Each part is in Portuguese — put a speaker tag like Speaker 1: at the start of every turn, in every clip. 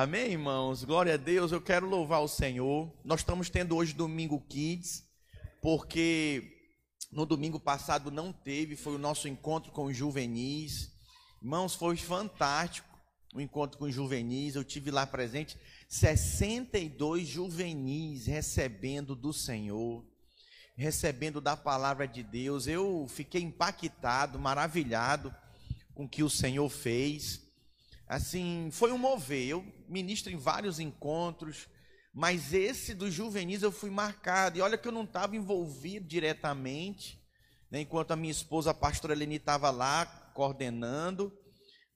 Speaker 1: Amém, irmãos? Glória a Deus. Eu quero louvar o Senhor. Nós estamos tendo hoje domingo Kids, porque no domingo passado não teve, foi o nosso encontro com os juvenis. Irmãos, foi fantástico o encontro com os juvenis. Eu tive lá presente 62 juvenis recebendo do Senhor, recebendo da palavra de Deus. Eu fiquei impactado, maravilhado com o que o Senhor fez. Assim, foi um mover. Eu ministro em vários encontros, mas esse dos juvenis eu fui marcado. E olha que eu não estava envolvido diretamente, né, enquanto a minha esposa, a pastora Eleni, estava lá coordenando,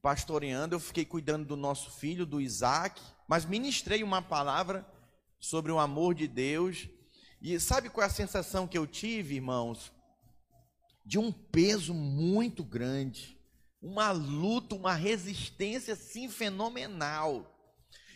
Speaker 1: pastoreando. Eu fiquei cuidando do nosso filho, do Isaac, mas ministrei uma palavra sobre o amor de Deus. E sabe qual é a sensação que eu tive, irmãos? De um peso muito grande, uma luta, uma resistência assim fenomenal.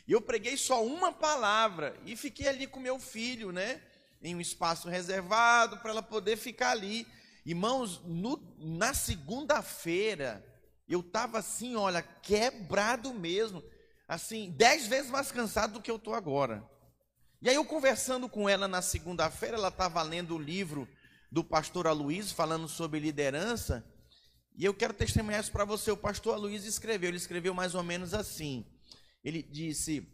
Speaker 1: E eu preguei só uma palavra e fiquei ali com meu filho, né? Em um espaço reservado para ela poder ficar ali. Irmãos, no, na segunda-feira, eu estava assim, olha, quebrado mesmo. Assim, dez vezes mais cansado do que eu estou agora. E aí eu conversando com ela na segunda-feira, ela estava lendo o livro do pastor Aloysio, falando sobre liderança. E eu quero testemunhar isso para você. O pastor Aloysio escreveu, ele escreveu mais ou menos assim. Ele disse: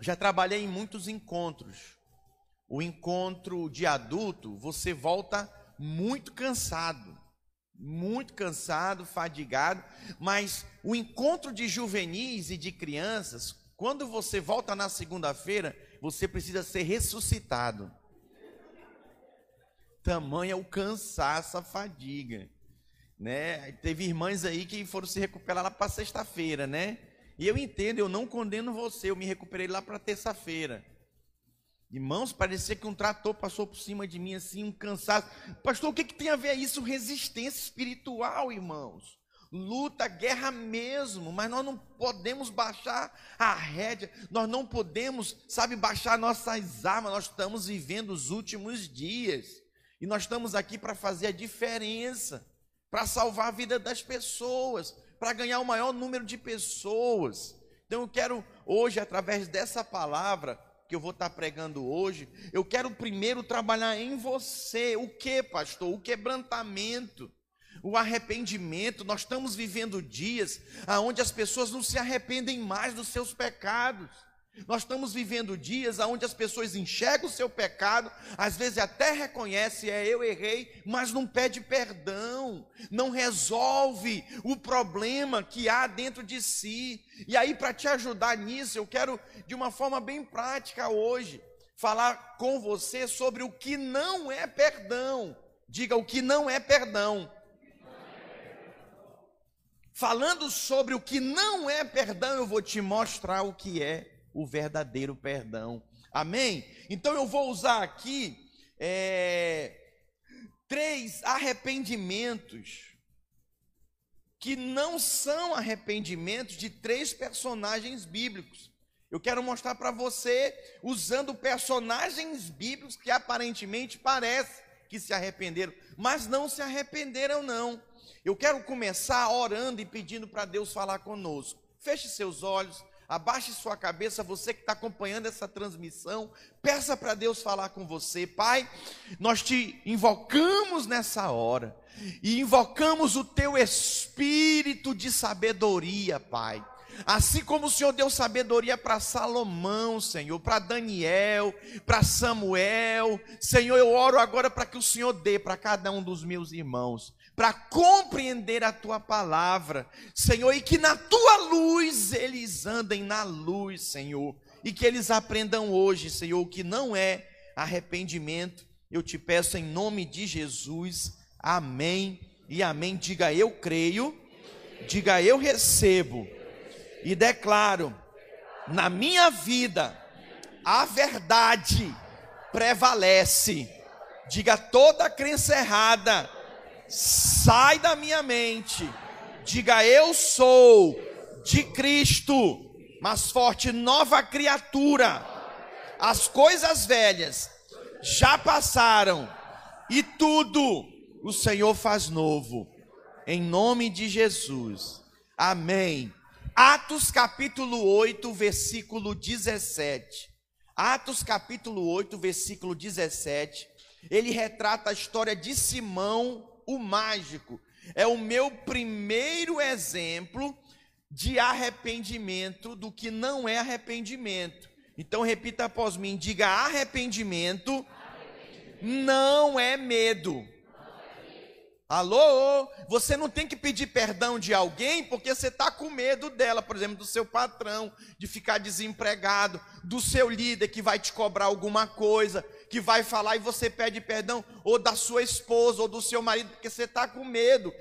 Speaker 1: Já trabalhei em muitos encontros. O encontro de adulto, você volta muito cansado, muito cansado, fadigado, mas o encontro de juvenis e de crianças, quando você volta na segunda-feira, você precisa ser ressuscitado. Tamanha o cansaço, a fadiga, né? Teve irmãs aí que foram se recuperar lá para sexta-feira, né? E eu entendo, eu não condeno você, eu me recuperei lá para terça-feira. Irmãos, parecia que um trator passou por cima de mim assim, um cansaço. Pastor, o que, que tem a ver isso? Resistência espiritual, irmãos. Luta, guerra mesmo, mas nós não podemos baixar a rédea, nós não podemos, sabe, baixar nossas armas, nós estamos vivendo os últimos dias, e nós estamos aqui para fazer a diferença, para salvar a vida das pessoas, para ganhar o maior número de pessoas. Então eu quero hoje, através dessa palavra que eu vou estar pregando hoje, eu quero primeiro trabalhar em você. O que, pastor? O quebrantamento o arrependimento. Nós estamos vivendo dias onde as pessoas não se arrependem mais dos seus pecados. Nós estamos vivendo dias onde as pessoas enxergam o seu pecado, às vezes até reconhece, é eu errei, mas não pede perdão, não resolve o problema que há dentro de si. E aí, para te ajudar nisso, eu quero, de uma forma bem prática hoje, falar com você sobre o que não é perdão. Diga o que não é perdão. Falando sobre o que não é perdão, eu vou te mostrar o que é o verdadeiro perdão. Amém? Então eu vou usar aqui é, três arrependimentos que não são arrependimentos de três personagens bíblicos. Eu quero mostrar para você usando personagens bíblicos que aparentemente parece que se arrependeram, mas não se arrependeram não. Eu quero começar orando e pedindo para Deus falar conosco. Feche seus olhos, abaixe sua cabeça, você que está acompanhando essa transmissão, peça para Deus falar com você. Pai, nós te invocamos nessa hora e invocamos o teu espírito de sabedoria, Pai. Assim como o Senhor deu sabedoria para Salomão, Senhor, para Daniel, para Samuel, Senhor, eu oro agora para que o Senhor dê para cada um dos meus irmãos para compreender a tua palavra, Senhor, e que na tua luz eles andem na luz, Senhor, e que eles aprendam hoje, Senhor, o que não é arrependimento. Eu te peço em nome de Jesus, amém e amém. Diga eu creio, diga eu recebo e declaro na minha vida a verdade prevalece. Diga toda crença errada sai da minha mente. Diga eu sou de Cristo, mas forte nova criatura. As coisas velhas já passaram e tudo o Senhor faz novo. Em nome de Jesus. Amém. Atos capítulo 8, versículo 17. Atos capítulo 8, versículo 17. Ele retrata a história de Simão, o mágico. É o meu primeiro exemplo de arrependimento do que não é arrependimento. Então repita após mim, diga arrependimento, arrependimento. não é medo. Alô? Você não tem que pedir perdão de alguém porque você está com medo dela, por exemplo, do seu patrão, de ficar desempregado, do seu líder que vai te cobrar alguma coisa, que vai falar e você pede perdão, ou da sua esposa, ou do seu marido, porque você está com medo.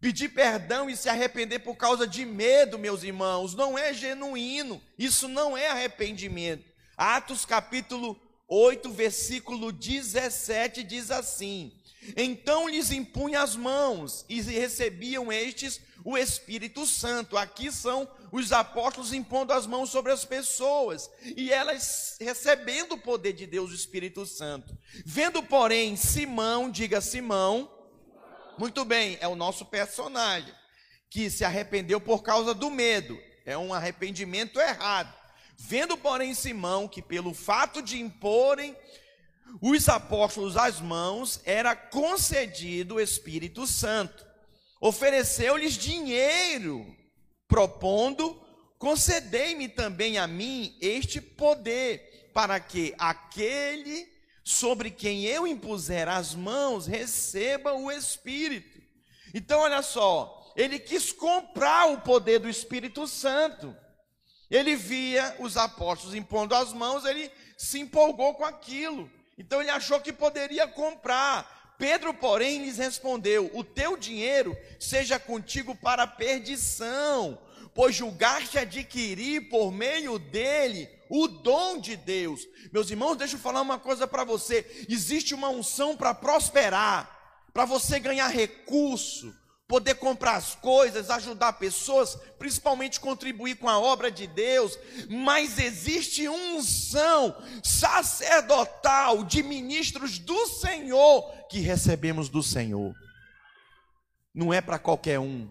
Speaker 1: Pedir perdão e se arrepender por causa de medo, meus irmãos, não é genuíno, isso não é arrependimento. Atos capítulo 8, versículo 17 diz assim: então lhes impunha as mãos e recebiam estes o Espírito Santo. Aqui são os apóstolos impondo as mãos sobre as pessoas e elas recebendo o poder de Deus, o Espírito Santo. Vendo, porém, Simão, diga Simão, muito bem, é o nosso personagem que se arrependeu por causa do medo. É um arrependimento errado. Vendo, porém, Simão que pelo fato de imporem os apóstolos as mãos, era concedido o Espírito Santo. Ofereceu-lhes dinheiro, propondo: concedei-me também a mim este poder, para que aquele sobre quem eu impuser as mãos receba o Espírito. Então, olha só, ele quis comprar o poder do Espírito Santo. Ele via os apóstolos impondo as mãos, ele se empolgou com aquilo. Então ele achou que poderia comprar. Pedro, porém, lhes respondeu: O teu dinheiro seja contigo para a perdição, pois julgaste adquirir por meio dele o dom de Deus. Meus irmãos, deixa eu falar uma coisa para você: existe uma unção para prosperar, para você ganhar recurso, poder comprar as coisas, ajudar pessoas, principalmente contribuir com a obra de Deus, mas existe unção sacerdotal de ministros do Senhor que recebemos do Senhor. Não é para qualquer um,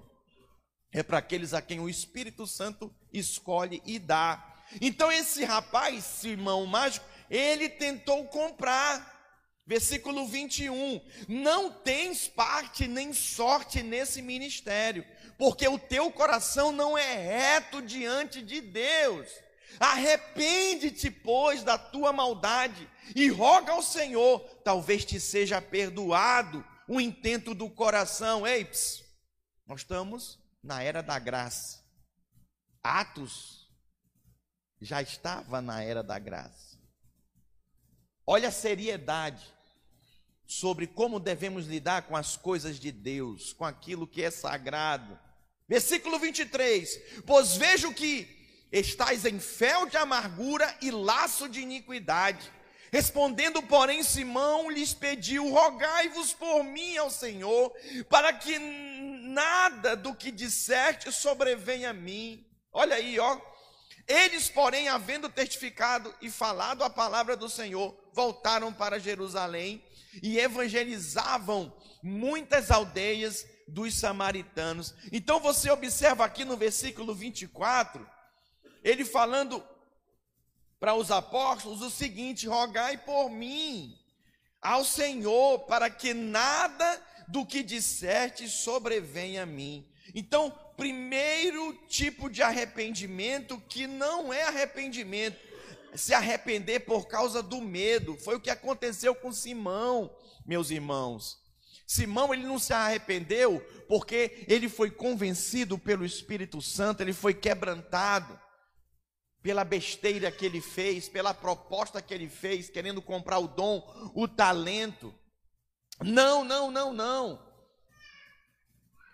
Speaker 1: é para aqueles a quem o Espírito Santo escolhe e dá. Então esse rapaz, Simão Mágico, ele tentou comprar Versículo 21: Não tens parte nem sorte nesse ministério, porque o teu coração não é reto diante de Deus. Arrepende-te, pois, da tua maldade e roga ao Senhor, talvez te seja perdoado o intento do coração. Ei, ps, nós estamos na era da graça. Atos já estava na era da graça. Olha a seriedade sobre como devemos lidar com as coisas de Deus, com aquilo que é sagrado. Versículo 23: Pois vejo que estáis em fel de amargura e laço de iniquidade. Respondendo, porém, Simão lhes pediu: Rogai-vos por mim ao Senhor, para que nada do que disserte sobrevenha a mim. Olha aí, ó. Eles, porém, havendo testificado e falado a palavra do Senhor, voltaram para Jerusalém e evangelizavam muitas aldeias dos samaritanos. Então você observa aqui no versículo 24, ele falando para os apóstolos o seguinte: rogai por mim ao Senhor, para que nada do que disserte sobrevenha a mim. Então, primeiro tipo de arrependimento que não é arrependimento, se arrepender por causa do medo. Foi o que aconteceu com Simão, meus irmãos. Simão ele não se arrependeu porque ele foi convencido pelo Espírito Santo, ele foi quebrantado pela besteira que ele fez, pela proposta que ele fez, querendo comprar o dom, o talento. Não, não, não, não.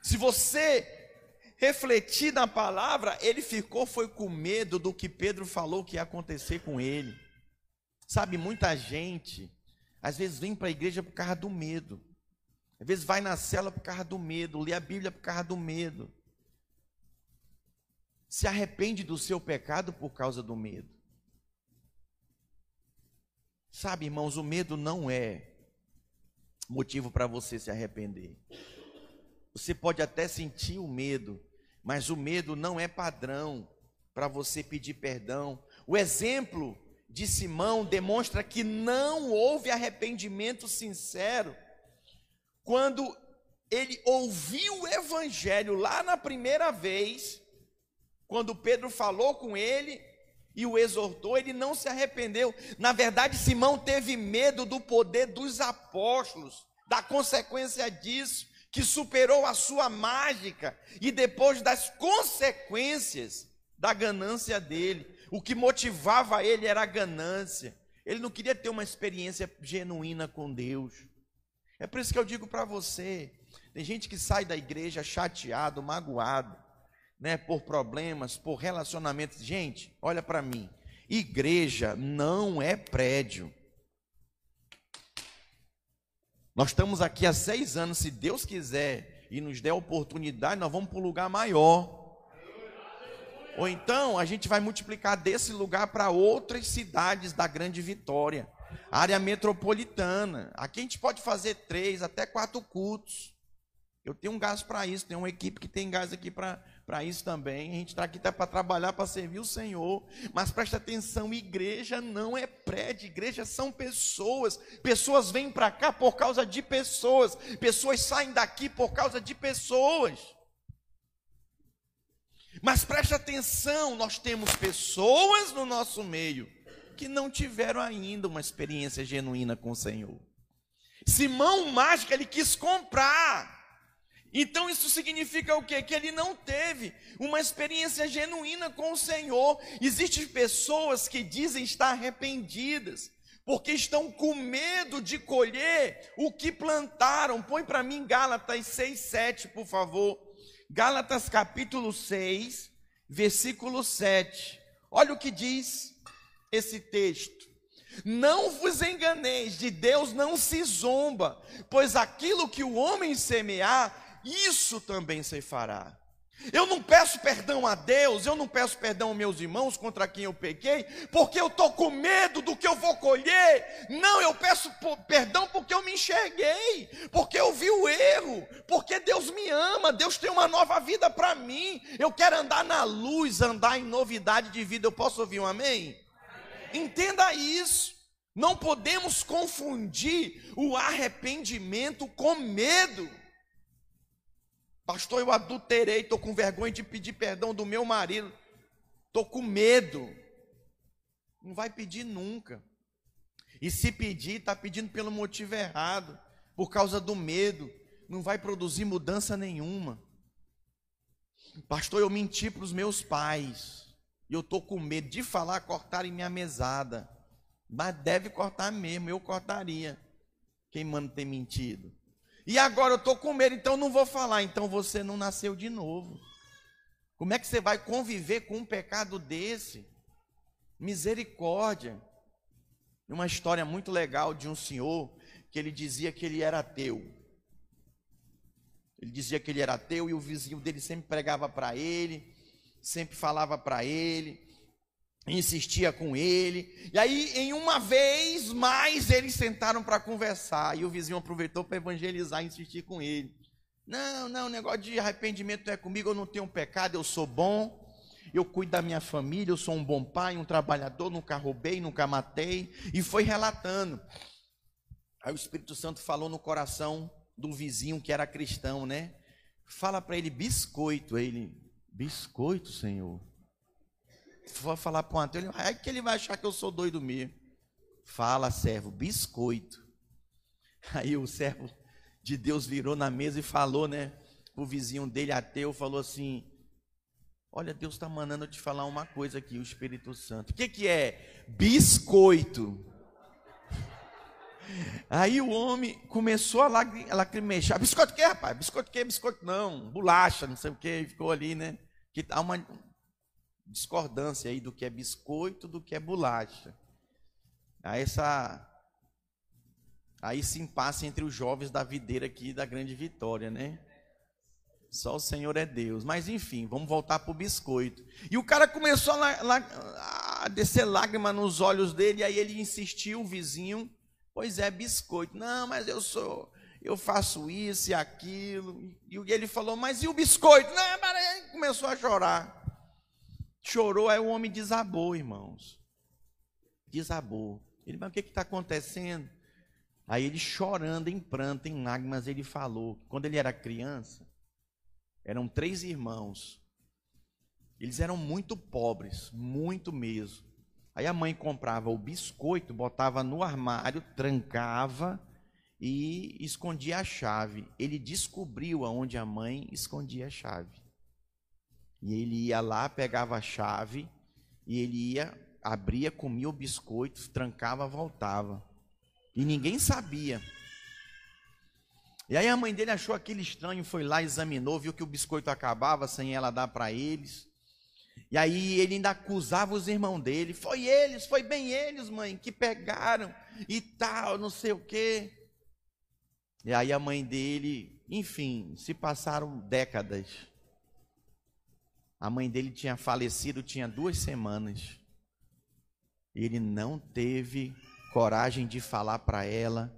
Speaker 1: Se você refletir na palavra, ele ficou foi com medo do que Pedro falou que ia acontecer com ele. Sabe, muita gente às vezes vem para a igreja por causa do medo. Às vezes vai na cela por causa do medo, lê a Bíblia por causa do medo. Se arrepende do seu pecado por causa do medo. Sabe, irmãos, o medo não é motivo para você se arrepender. Você pode até sentir o medo, mas o medo não é padrão para você pedir perdão. O exemplo de Simão demonstra que não houve arrependimento sincero quando ele ouviu o evangelho lá na primeira vez, quando Pedro falou com ele e o exortou, ele não se arrependeu. Na verdade, Simão teve medo do poder dos apóstolos, da consequência disso, que superou a sua mágica e depois das consequências da ganância dele. O que motivava ele era a ganância. Ele não queria ter uma experiência genuína com Deus. É por isso que eu digo para você: tem gente que sai da igreja chateado, magoado, né, por problemas, por relacionamentos. Gente, olha para mim. Igreja não é prédio. Nós estamos aqui há seis anos, se Deus quiser e nos der oportunidade, nós vamos para um lugar maior. Ou então a gente vai multiplicar desse lugar para outras cidades da grande vitória, área metropolitana. Aqui a gente pode fazer três, até quatro cultos. Eu tenho um gás para isso, tem uma equipe que tem gás aqui para isso também. A gente está aqui até para trabalhar, para servir o Senhor. Mas preste atenção: igreja não é prédio, igreja são pessoas. Pessoas vêm para cá por causa de pessoas, pessoas saem daqui por causa de pessoas. Mas preste atenção, nós temos pessoas no nosso meio que não tiveram ainda uma experiência genuína com o Senhor. Simão Mágico, ele quis comprar. Então isso significa o quê? Que ele não teve uma experiência genuína com o Senhor. Existem pessoas que dizem estar arrependidas, porque estão com medo de colher o que plantaram. Põe para mim Gálatas 6, 7, por favor. Gálatas capítulo 6, versículo 7. Olha o que diz esse texto. Não vos enganeis, de Deus não se zomba, pois aquilo que o homem semear, isso também se fará. Eu não peço perdão a Deus, eu não peço perdão aos meus irmãos contra quem eu pequei, porque eu estou com medo do que eu vou colher. Não, eu peço perdão porque eu me enxerguei, porque eu vi o erro, porque Deus me ama, Deus tem uma nova vida para mim. Eu quero andar na luz, andar em novidade de vida. Eu posso ouvir um amém? amém. Entenda isso. Não podemos confundir o arrependimento com medo. Pastor, eu adulterei, estou com vergonha de pedir perdão do meu marido. Estou com medo. Não vai pedir nunca. E se pedir, está pedindo pelo motivo errado, por causa do medo. Não vai produzir mudança nenhuma. Pastor, eu menti para os meus pais. E eu estou com medo de falar, cortarem minha mesada. Mas deve cortar mesmo, eu cortaria. Quem manda ter mentido? E agora eu estou com medo, então não vou falar. Então você não nasceu de novo. Como é que você vai conviver com um pecado desse? Misericórdia. Uma história muito legal de um senhor que ele dizia que ele era ateu. Ele dizia que ele era ateu e o vizinho dele sempre pregava para ele, sempre falava para ele insistia com ele. E aí, em uma vez mais, eles sentaram para conversar. E o vizinho aproveitou para evangelizar e insistir com ele. Não, não, negócio de arrependimento é comigo, eu não tenho pecado, eu sou bom. Eu cuido da minha família, eu sou um bom pai, um trabalhador, nunca roubei, nunca matei. E foi relatando. Aí o Espírito Santo falou no coração do vizinho que era cristão, né? Fala para ele biscoito. Ele, biscoito, Senhor for falar para o Antônio, é que ele vai achar que eu sou doido mesmo. Fala, servo, biscoito. Aí o servo de Deus virou na mesa e falou, né? O vizinho dele, ateu, falou assim: Olha, Deus está mandando eu te falar uma coisa aqui, o Espírito Santo. O que, que é? Biscoito. Aí o homem começou a lacrimechar. Biscoito o que, rapaz? Biscoito o que? Biscoito não. Bolacha, não sei o que. Ficou ali, né? Que há uma, discordância aí do que é biscoito, do que é bolacha. Há essa aí se impasse entre os jovens da videira aqui da Grande Vitória, né? Só o Senhor é Deus. Mas enfim, vamos voltar para o biscoito. E o cara começou a, a descer lágrima nos olhos dele, aí ele insistiu, o vizinho, pois é, biscoito. Não, mas eu sou eu faço isso e aquilo. E ele falou, mas e o biscoito? Não, mas começou a chorar. Chorou, aí o homem desabou, irmãos. Desabou. Ele, mas o que está acontecendo? Aí ele chorando em pranto, em lágrimas, ele falou, quando ele era criança, eram três irmãos. Eles eram muito pobres, muito mesmo. Aí a mãe comprava o biscoito, botava no armário, trancava e escondia a chave. Ele descobriu aonde a mãe escondia a chave. E ele ia lá, pegava a chave e ele ia, abria, comia o biscoito, trancava, voltava. E ninguém sabia. E aí a mãe dele achou aquele estranho, foi lá, examinou, viu que o biscoito acabava sem ela dar para eles. E aí ele ainda acusava os irmãos dele. Foi eles, foi bem eles, mãe, que pegaram e tal, não sei o quê. E aí a mãe dele, enfim, se passaram décadas. A mãe dele tinha falecido, tinha duas semanas. Ele não teve coragem de falar para ela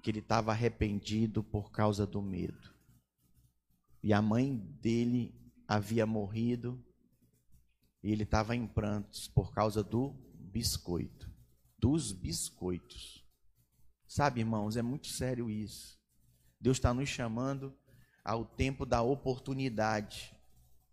Speaker 1: que ele estava arrependido por causa do medo. E a mãe dele havia morrido e ele estava em prantos por causa do biscoito, dos biscoitos. Sabe, irmãos, é muito sério isso. Deus está nos chamando ao tempo da oportunidade.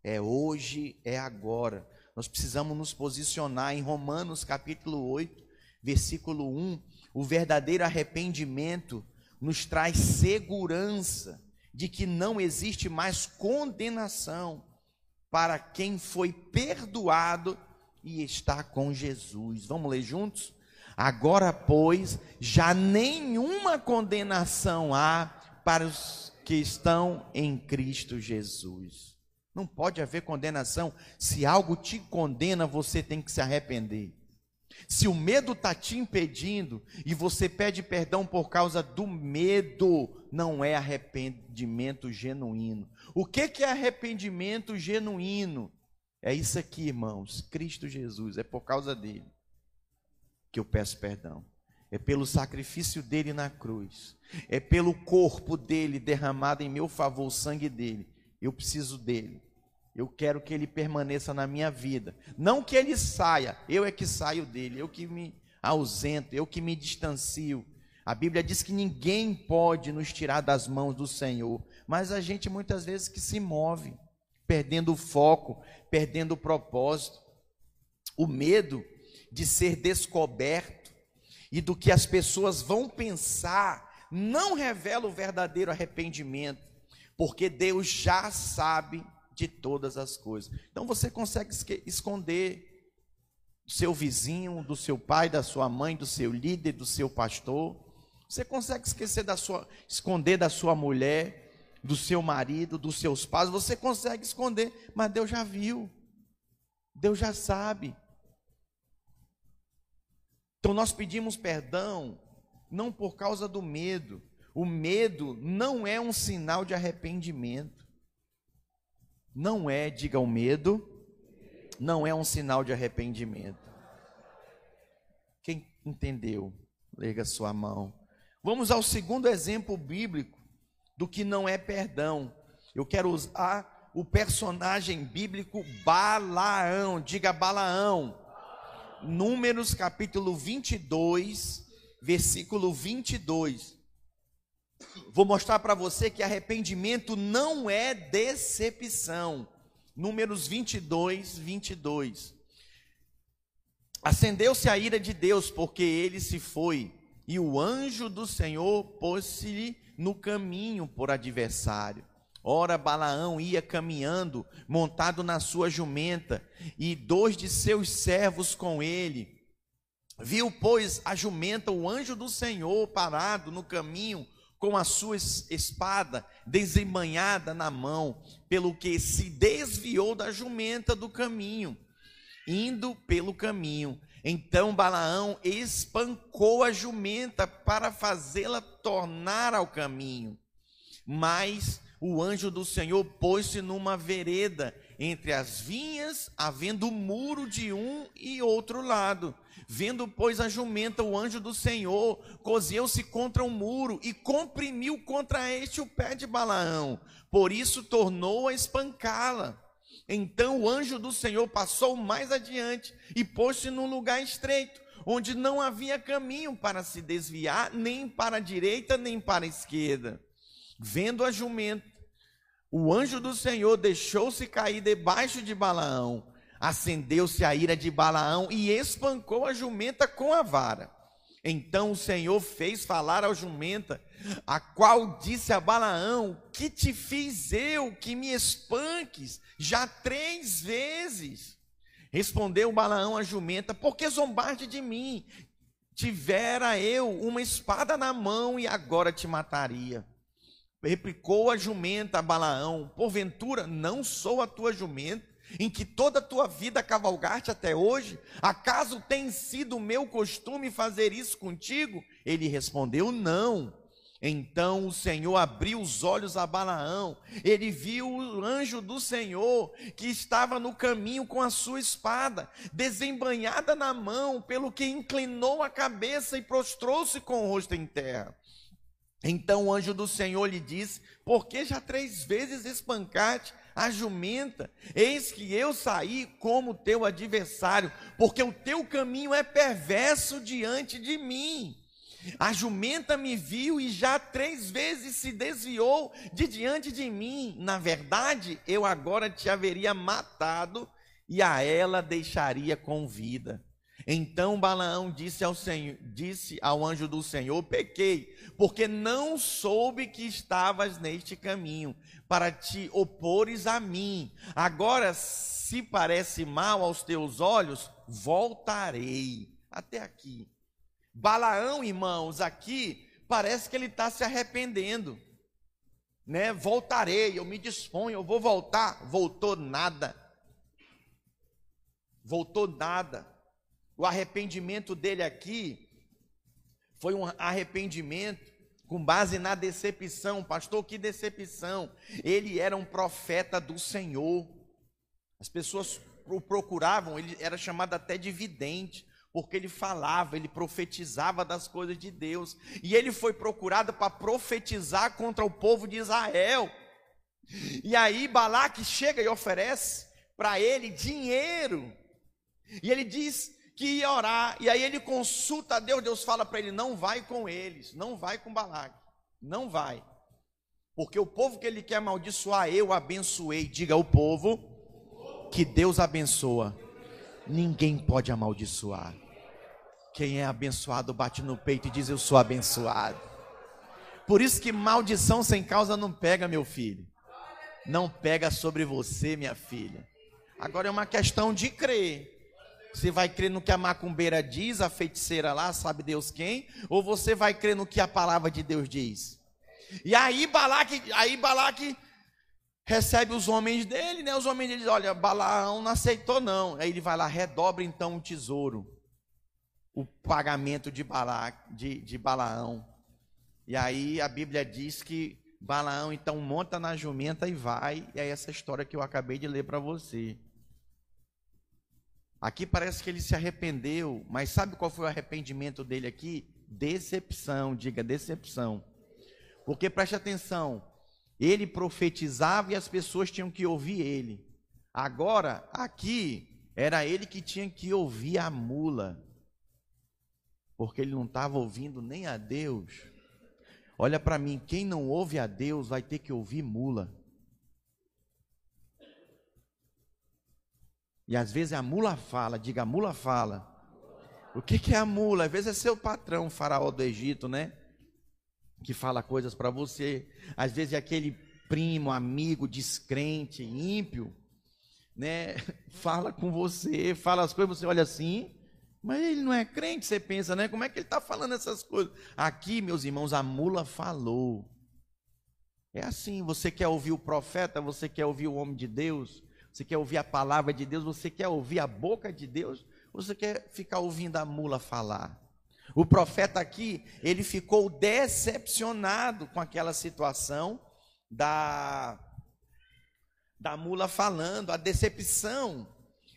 Speaker 1: É hoje, é agora. Nós precisamos nos posicionar em Romanos capítulo 8, versículo 1. O verdadeiro arrependimento nos traz segurança de que não existe mais condenação para quem foi perdoado e está com Jesus. Vamos ler juntos? Agora, pois, já nenhuma condenação há para os que estão em Cristo Jesus. Não pode haver condenação. Se algo te condena, você tem que se arrepender. Se o medo está te impedindo e você pede perdão por causa do medo, não é arrependimento genuíno. O que, que é arrependimento genuíno? É isso aqui, irmãos. Cristo Jesus, é por causa dele que eu peço perdão. É pelo sacrifício dele na cruz. É pelo corpo dele derramado em meu favor, o sangue dele. Eu preciso dele. Eu quero que ele permaneça na minha vida. Não que ele saia, eu é que saio dele, eu que me ausento, eu que me distancio. A Bíblia diz que ninguém pode nos tirar das mãos do Senhor, mas a gente muitas vezes que se move, perdendo o foco, perdendo o propósito. O medo de ser descoberto e do que as pessoas vão pensar não revela o verdadeiro arrependimento, porque Deus já sabe de todas as coisas. Então você consegue esconder do seu vizinho, do seu pai, da sua mãe, do seu líder, do seu pastor. Você consegue esquecer da sua, esconder da sua mulher, do seu marido, dos seus pais. Você consegue esconder, mas Deus já viu. Deus já sabe. Então nós pedimos perdão não por causa do medo. O medo não é um sinal de arrependimento não é, diga o medo, não é um sinal de arrependimento. Quem entendeu? Lega sua mão. Vamos ao segundo exemplo bíblico do que não é perdão. Eu quero usar o personagem bíblico Balaão. Diga Balaão. Números capítulo 22, versículo 22. Vou mostrar para você que arrependimento não é decepção. Números 22, 22. Acendeu-se a ira de Deus, porque ele se foi, e o anjo do Senhor pôs-se no caminho por adversário. Ora, Balaão ia caminhando, montado na sua jumenta, e dois de seus servos com ele. Viu, pois, a jumenta, o anjo do Senhor, parado no caminho, com a sua espada desembanhada na mão, pelo que se desviou da jumenta do caminho, indo pelo caminho. Então Balaão espancou a jumenta para fazê-la tornar ao caminho. Mas o anjo do Senhor pôs-se numa vereda entre as vinhas, havendo muro de um e outro lado. Vendo, pois, a jumenta, o anjo do Senhor, cozeu-se contra o muro e comprimiu contra este o pé de Balaão. Por isso tornou a espancá-la. Então o anjo do Senhor passou mais adiante e pôs-se num lugar estreito, onde não havia caminho para se desviar, nem para a direita, nem para a esquerda. Vendo a jumenta, o anjo do Senhor deixou-se cair debaixo de Balaão. Acendeu-se a ira de Balaão e espancou a jumenta com a vara. Então o Senhor fez falar ao jumenta, a qual disse a Balaão: Que te fiz eu que me espanques já três vezes? Respondeu Balaão à jumenta: Por que zombaste de mim? Tivera eu uma espada na mão e agora te mataria. Replicou a jumenta a Balaão: Porventura não sou a tua jumenta, em que toda a tua vida cavalgaste até hoje? Acaso tem sido meu costume fazer isso contigo? Ele respondeu: Não. Então o Senhor abriu os olhos a Balaão. Ele viu o anjo do Senhor que estava no caminho com a sua espada, desembanhada na mão, pelo que inclinou a cabeça e prostrou-se com o rosto em terra. Então o anjo do Senhor lhe disse: Por que já três vezes espancaste a jumenta? Eis que eu saí como teu adversário, porque o teu caminho é perverso diante de mim. A jumenta me viu e já três vezes se desviou de diante de mim. Na verdade, eu agora te haveria matado e a ela deixaria com vida. Então Balaão disse ao, Senhor, disse ao anjo do Senhor: Pequei, porque não soube que estavas neste caminho, para te opores a mim. Agora, se parece mal aos teus olhos, voltarei. Até aqui. Balaão, irmãos, aqui parece que ele está se arrependendo. Né? Voltarei, eu me disponho, eu vou voltar. Voltou nada. Voltou nada. O arrependimento dele aqui foi um arrependimento com base na decepção. Pastor, que decepção! Ele era um profeta do Senhor. As pessoas o procuravam, ele era chamado até de vidente, porque ele falava, ele profetizava das coisas de Deus. E ele foi procurado para profetizar contra o povo de Israel. E aí Balaque chega e oferece para ele dinheiro. E ele diz: que ia orar, e aí ele consulta a Deus, Deus fala para ele: não vai com eles, não vai com Balaque, não vai, porque o povo que ele quer amaldiçoar, eu abençoei. Diga ao povo que Deus abençoa, ninguém pode amaldiçoar. Quem é abençoado bate no peito e diz: Eu sou abençoado. Por isso que maldição sem causa não pega, meu filho. Não pega sobre você, minha filha. Agora é uma questão de crer. Você vai crer no que a macumbeira diz, a feiticeira lá, sabe Deus quem? Ou você vai crer no que a palavra de Deus diz? E aí Balaque, aí Balaque recebe os homens dele, né? Os homens dele dizem, olha, Balaão não aceitou não. Aí ele vai lá, redobra então o tesouro. O pagamento de, Balaque, de, de Balaão. E aí a Bíblia diz que Balaão então monta na jumenta e vai. E aí essa história que eu acabei de ler para você. Aqui parece que ele se arrependeu, mas sabe qual foi o arrependimento dele aqui? Decepção, diga decepção. Porque preste atenção, ele profetizava e as pessoas tinham que ouvir ele. Agora, aqui, era ele que tinha que ouvir a mula, porque ele não estava ouvindo nem a Deus. Olha para mim, quem não ouve a Deus vai ter que ouvir mula. E às vezes a mula fala, diga a mula fala. O que, que é a mula? Às vezes é seu patrão, o faraó do Egito, né? Que fala coisas para você. Às vezes é aquele primo, amigo, descrente, ímpio, né? Fala com você, fala as coisas, você olha assim, mas ele não é crente, você pensa, né? Como é que ele está falando essas coisas? Aqui, meus irmãos, a mula falou. É assim, você quer ouvir o profeta, você quer ouvir o homem de Deus, você quer ouvir a palavra de Deus? Você quer ouvir a boca de Deus? Você quer ficar ouvindo a mula falar? O profeta aqui, ele ficou decepcionado com aquela situação da da mula falando, a decepção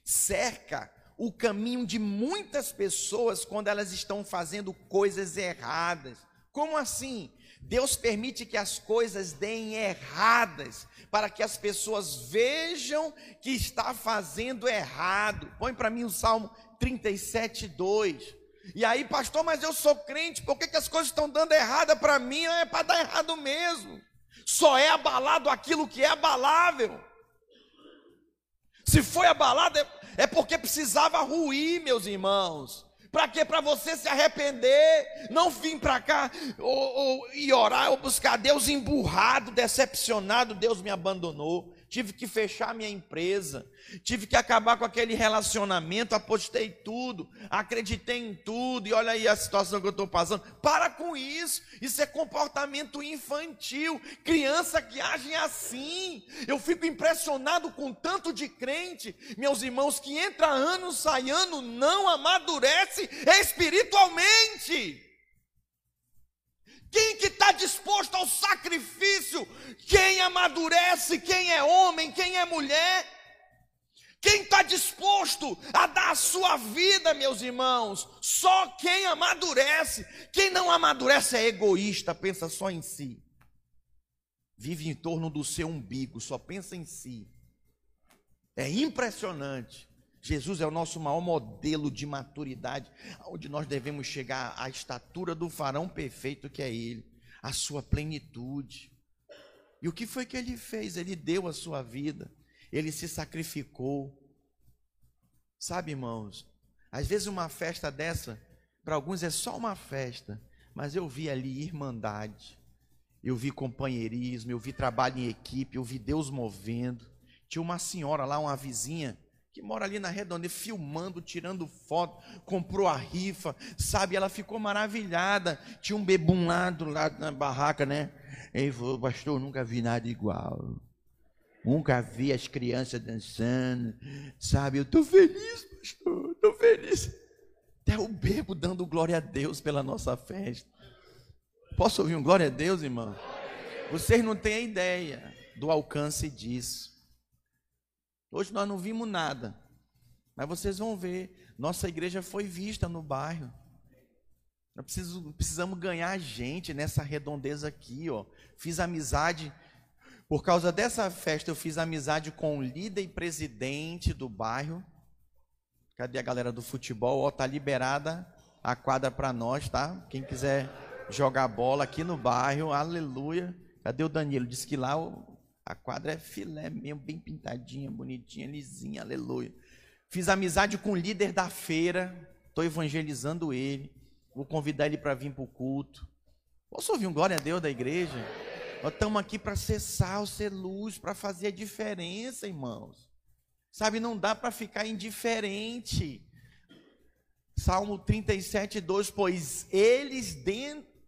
Speaker 1: cerca o caminho de muitas pessoas quando elas estão fazendo coisas erradas. Como assim? Deus permite que as coisas deem erradas, para que as pessoas vejam que está fazendo errado. Põe para mim o Salmo 37, 2. E aí, pastor, mas eu sou crente, por que, que as coisas estão dando errada para mim? É para dar errado mesmo. Só é abalado aquilo que é abalável. Se foi abalado, é, é porque precisava ruir, meus irmãos. Para quê? Para você se arrepender, não vir para cá ou, ou, e orar ou buscar Deus emburrado, decepcionado, Deus me abandonou tive que fechar minha empresa, tive que acabar com aquele relacionamento, apostei tudo, acreditei em tudo, e olha aí a situação que eu estou passando. Para com isso, isso é comportamento infantil, criança que age assim. Eu fico impressionado com tanto de crente, meus irmãos, que entra ano, sai ano, não amadurece espiritualmente. Quem que está disposto ao sacrifício? Quem amadurece? Quem é homem? Quem é mulher? Quem está disposto a dar a sua vida, meus irmãos? Só quem amadurece. Quem não amadurece é egoísta, pensa só em si. Vive em torno do seu umbigo, só pensa em si. É impressionante. Jesus é o nosso maior modelo de maturidade, onde nós devemos chegar à estatura do farão perfeito que é Ele, a sua plenitude. E o que foi que ele fez? Ele deu a sua vida, ele se sacrificou. Sabe, irmãos, às vezes uma festa dessa, para alguns é só uma festa, mas eu vi ali irmandade, eu vi companheirismo, eu vi trabalho em equipe, eu vi Deus movendo. Tinha uma senhora lá, uma vizinha, que mora ali na redondeza, filmando, tirando foto, comprou a rifa, sabe? Ela ficou maravilhada. Tinha um bebum lá do lado na barraca, né? Ele falou, pastor, nunca vi nada igual. Nunca vi as crianças dançando, sabe? Eu estou feliz, pastor, estou feliz. Até o bebo dando glória a Deus pela nossa festa. Posso ouvir um glória a Deus, irmão? Vocês não têm ideia do alcance disso. Hoje nós não vimos nada, mas vocês vão ver. Nossa igreja foi vista no bairro. Nós preciso, precisamos ganhar gente nessa redondeza aqui, ó. Fiz amizade por causa dessa festa. Eu fiz amizade com o líder e presidente do bairro. Cadê a galera do futebol? Ó, tá liberada a quadra para nós, tá? Quem quiser jogar bola aqui no bairro, aleluia. Cadê o Danilo? Diz que lá a quadra é filé mesmo, bem pintadinha, bonitinha, lisinha, aleluia. Fiz amizade com o líder da feira, estou evangelizando ele. Vou convidar ele para vir para o culto. Posso ouvir um glória a Deus da igreja? Nós estamos aqui para ser sal, ser luz, para fazer a diferença, irmãos. Sabe, não dá para ficar indiferente. Salmo 37, 2: Pois eles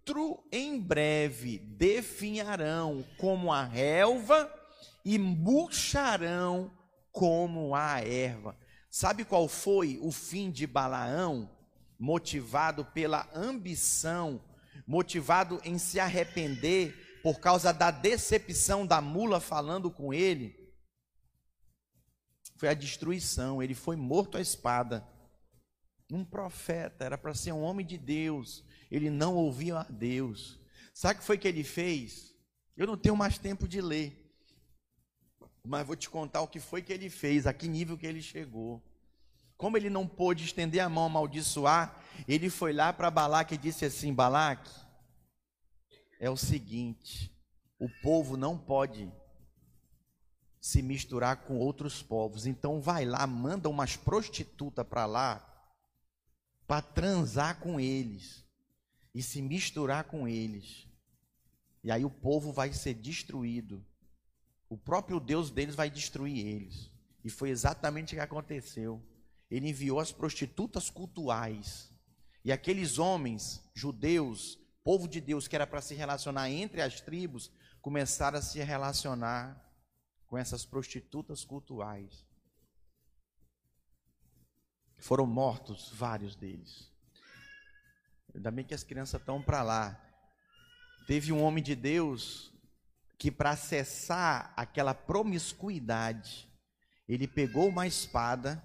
Speaker 1: outro em breve definharão como a relva e murcharão como a erva. Sabe qual foi o fim de Balaão? Motivado pela ambição, motivado em se arrepender por causa da decepção da mula falando com ele. Foi a destruição, ele foi morto à espada. Um profeta, era para ser um homem de Deus, ele não ouvia a Deus. Sabe o que foi que ele fez? Eu não tenho mais tempo de ler, mas vou te contar o que foi que ele fez, a que nível que ele chegou. Como ele não pôde estender a mão amaldiçoar, ele foi lá para Balaque e disse assim: Balaque, é o seguinte, o povo não pode se misturar com outros povos, então vai lá, manda umas prostitutas para lá, para transar com eles e se misturar com eles. E aí o povo vai ser destruído. O próprio Deus deles vai destruir eles. E foi exatamente o que aconteceu. Ele enviou as prostitutas cultuais. E aqueles homens, judeus, povo de Deus, que era para se relacionar entre as tribos, começaram a se relacionar com essas prostitutas cultuais. Foram mortos vários deles. Ainda bem que as crianças estão para lá. Teve um homem de Deus, que para acessar aquela promiscuidade, ele pegou uma espada,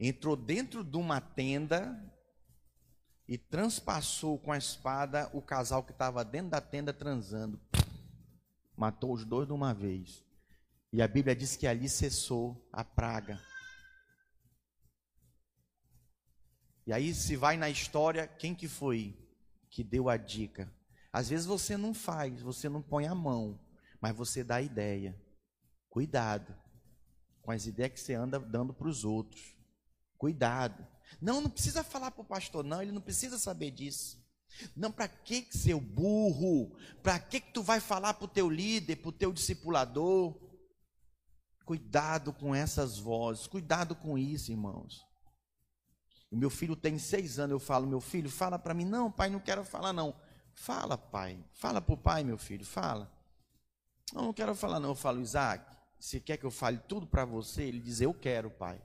Speaker 1: entrou dentro de uma tenda e transpassou com a espada o casal que estava dentro da tenda transando. Matou os dois de uma vez. E a Bíblia diz que ali cessou a praga. E aí se vai na história, quem que foi que deu a dica? Às vezes você não faz, você não põe a mão, mas você dá a ideia. Cuidado com as ideias que você anda dando para os outros. Cuidado. Não, não precisa falar para o pastor, não, ele não precisa saber disso. Não, para que seu burro? Para que que tu vai falar para o teu líder, para o teu discipulador? Cuidado com essas vozes, cuidado com isso, irmãos. O meu filho tem seis anos, eu falo, meu filho, fala para mim. Não, pai, não quero falar, não. Fala, pai. Fala para o pai, meu filho, fala. Não, não quero falar, não. Eu falo, Isaac, você quer que eu fale tudo para você? Ele diz, eu quero, pai.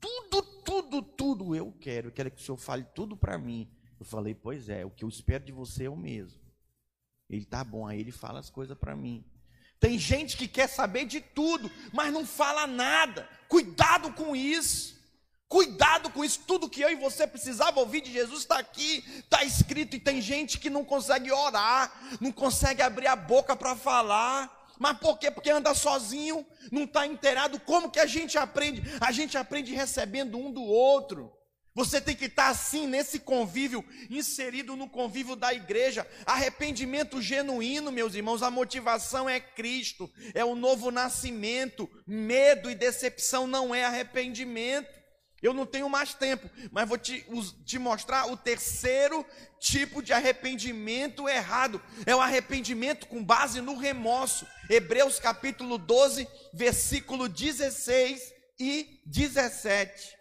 Speaker 1: Tudo, tudo, tudo eu quero. Eu quero que o senhor fale tudo para mim. Eu falei, pois é, o que eu espero de você é o mesmo. Ele tá bom, aí ele fala as coisas para mim. Tem gente que quer saber de tudo, mas não fala nada. Cuidado com isso. Cuidado com isso. Tudo que eu e você precisava ouvir de Jesus está aqui, está escrito. E tem gente que não consegue orar, não consegue abrir a boca para falar. Mas por quê? Porque anda sozinho, não está inteirado. Como que a gente aprende? A gente aprende recebendo um do outro. Você tem que estar assim nesse convívio, inserido no convívio da igreja. Arrependimento genuíno, meus irmãos, a motivação é Cristo, é o novo nascimento. Medo e decepção não é arrependimento. Eu não tenho mais tempo, mas vou te, te mostrar o terceiro tipo de arrependimento errado. É o arrependimento com base no remorso. Hebreus capítulo 12, versículo 16 e 17.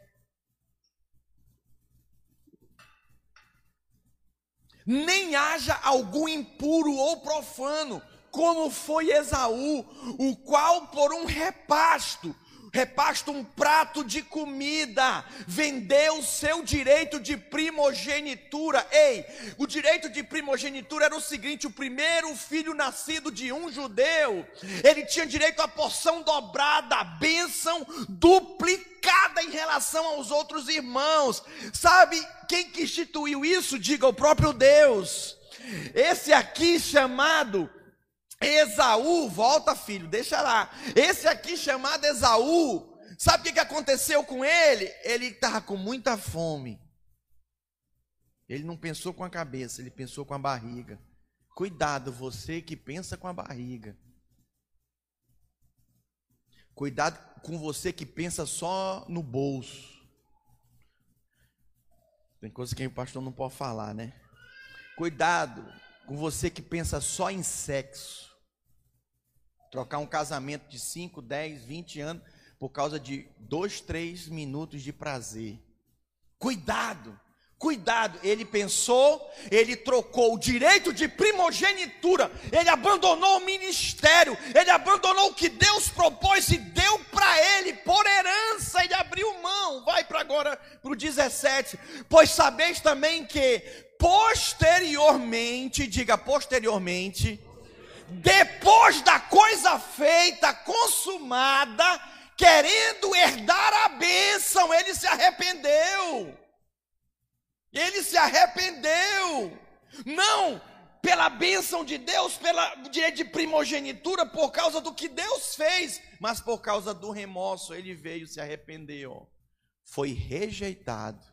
Speaker 1: nem haja algum impuro ou profano, como foi Esaú, o qual por um repasto, repasto um prato de comida, vendeu seu direito de primogenitura. Ei, o direito de primogenitura era o seguinte: o primeiro filho nascido de um judeu, ele tinha direito à porção dobrada, a bênção duplicada em relação aos outros irmãos. Sabe quem que instituiu isso? Diga o próprio Deus. Esse aqui chamado Esaú, volta filho, deixa lá. Esse aqui chamado Esaú, sabe o que, aconteceu com ele? Ele estava com muita fome. Ele não pensou com a cabeça, ele pensou com a barriga. Cuidado, você que pensa com a barriga. Cuidado com você que pensa só no bolso. Tem coisa que o pastor não pode falar, né? Cuidado com você que pensa só em sexo. Trocar um casamento de 5, 10, 20 anos por causa de dois, três minutos de prazer. Cuidado, cuidado. Ele pensou, ele trocou o direito de primogenitura, ele abandonou o ministério, ele abandonou o que Deus propôs e deu para ele por herança. Ele abriu mão. Vai para agora para o 17. Pois sabeis também que posteriormente, diga posteriormente, depois da coisa feita, consumada, querendo herdar a bênção, ele se arrependeu. Ele se arrependeu. Não pela bênção de Deus, pela direito de primogenitura, por causa do que Deus fez, mas por causa do remorso, ele veio se arrependeu. Foi rejeitado,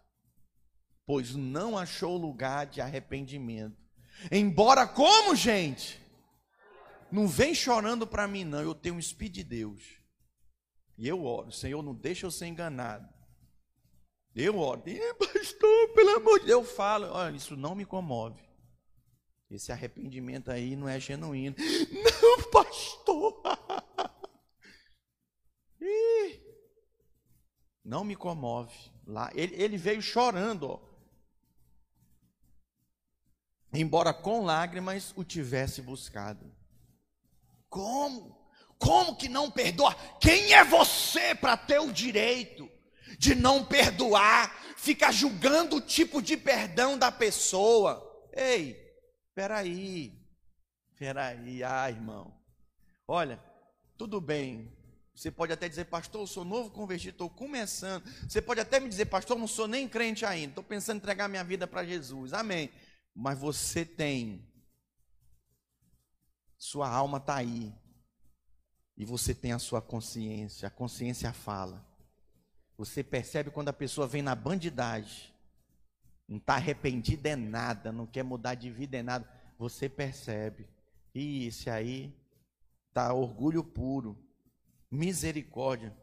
Speaker 1: pois não achou lugar de arrependimento. Embora como, gente? Não vem chorando para mim, não. Eu tenho um espírito de Deus. E eu oro, Senhor, não deixa eu ser enganado. Eu oro, pastor, pelo amor de Deus. Eu falo, olha, isso não me comove. Esse arrependimento aí não é genuíno. Não, pastor. não me comove. Lá, ele, ele veio chorando, ó. Embora com lágrimas o tivesse buscado. Como? Como que não perdoa? Quem é você para ter o direito de não perdoar? Fica julgando o tipo de perdão da pessoa. Ei, espera aí. Peraí, ah, irmão. Olha, tudo bem. Você pode até dizer, pastor, eu sou novo convertido, estou começando. Você pode até me dizer, pastor, eu não sou nem crente ainda, estou pensando em entregar minha vida para Jesus. Amém. Mas você tem. Sua alma está aí. E você tem a sua consciência. A consciência fala. Você percebe quando a pessoa vem na bandidagem. Não está arrependida é nada, não quer mudar de vida é nada. Você percebe. E esse aí tá orgulho puro, misericórdia.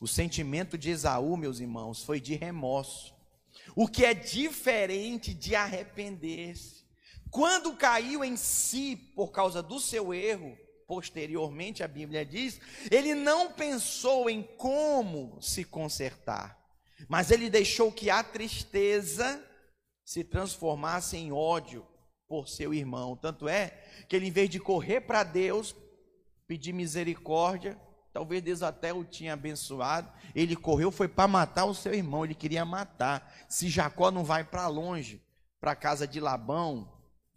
Speaker 1: O sentimento de Esaú, meus irmãos, foi de remorso. O que é diferente de arrepender-se. Quando caiu em si por causa do seu erro, posteriormente a Bíblia diz, ele não pensou em como se consertar, mas ele deixou que a tristeza se transformasse em ódio por seu irmão. Tanto é que ele, em vez de correr para Deus, pedir misericórdia, talvez Deus até o tinha abençoado, ele correu, foi para matar o seu irmão, ele queria matar. Se Jacó não vai para longe, para a casa de Labão,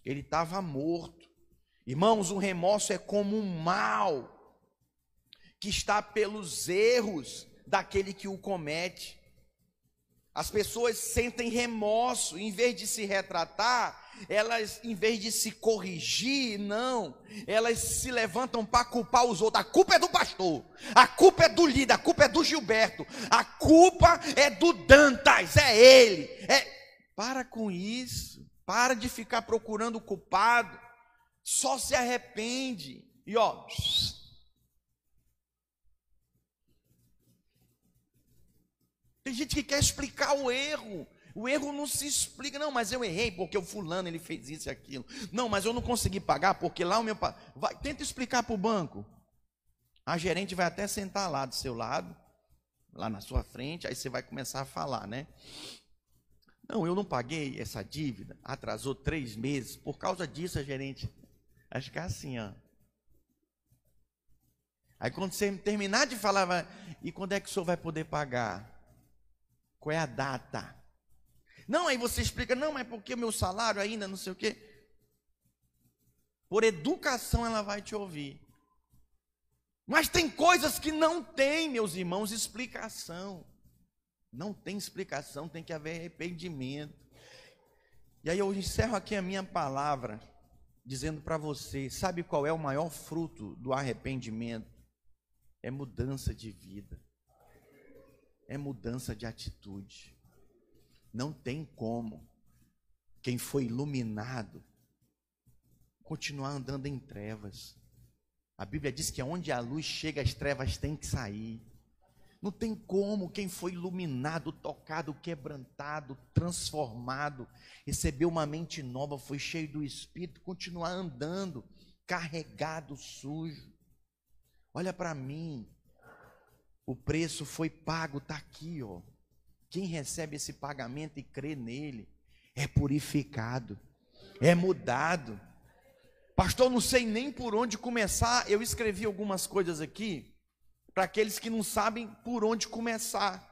Speaker 1: ele estava morto. Irmãos, o remorso é como um mal que está pelos erros daquele que o comete. As pessoas sentem remorso, em vez de se retratar, elas, em vez de se corrigir, não, elas se levantam para culpar os outros. A culpa é do pastor, a culpa é do líder, a culpa é do Gilberto, a culpa é do Dantas, é ele. É... Para com isso, para de ficar procurando o culpado, só se arrepende. E ó, Tem gente que quer explicar o erro. O erro não se explica, não, mas eu errei porque o fulano ele fez isso e aquilo. Não, mas eu não consegui pagar porque lá o meu pai. Tenta explicar para o banco. A gerente vai até sentar lá do seu lado, lá na sua frente, aí você vai começar a falar, né? Não, eu não paguei essa dívida, atrasou três meses, por causa disso, a gerente. Acho que é assim, ó. Aí quando você terminar de falar, e quando é que o senhor vai poder pagar? Qual é a data? Não, aí você explica, não, mas porque o meu salário ainda não sei o quê. Por educação ela vai te ouvir. Mas tem coisas que não tem, meus irmãos, explicação. Não tem explicação, tem que haver arrependimento. E aí eu encerro aqui a minha palavra dizendo para você, sabe qual é o maior fruto do arrependimento? É mudança de vida é mudança de atitude. Não tem como quem foi iluminado continuar andando em trevas. A Bíblia diz que onde a luz chega, as trevas têm que sair. Não tem como quem foi iluminado, tocado, quebrantado, transformado, recebeu uma mente nova, foi cheio do Espírito, continuar andando carregado, sujo. Olha para mim, o preço foi pago, está aqui, ó. Quem recebe esse pagamento e crê nele é purificado, é mudado. Pastor, não sei nem por onde começar. Eu escrevi algumas coisas aqui para aqueles que não sabem por onde começar.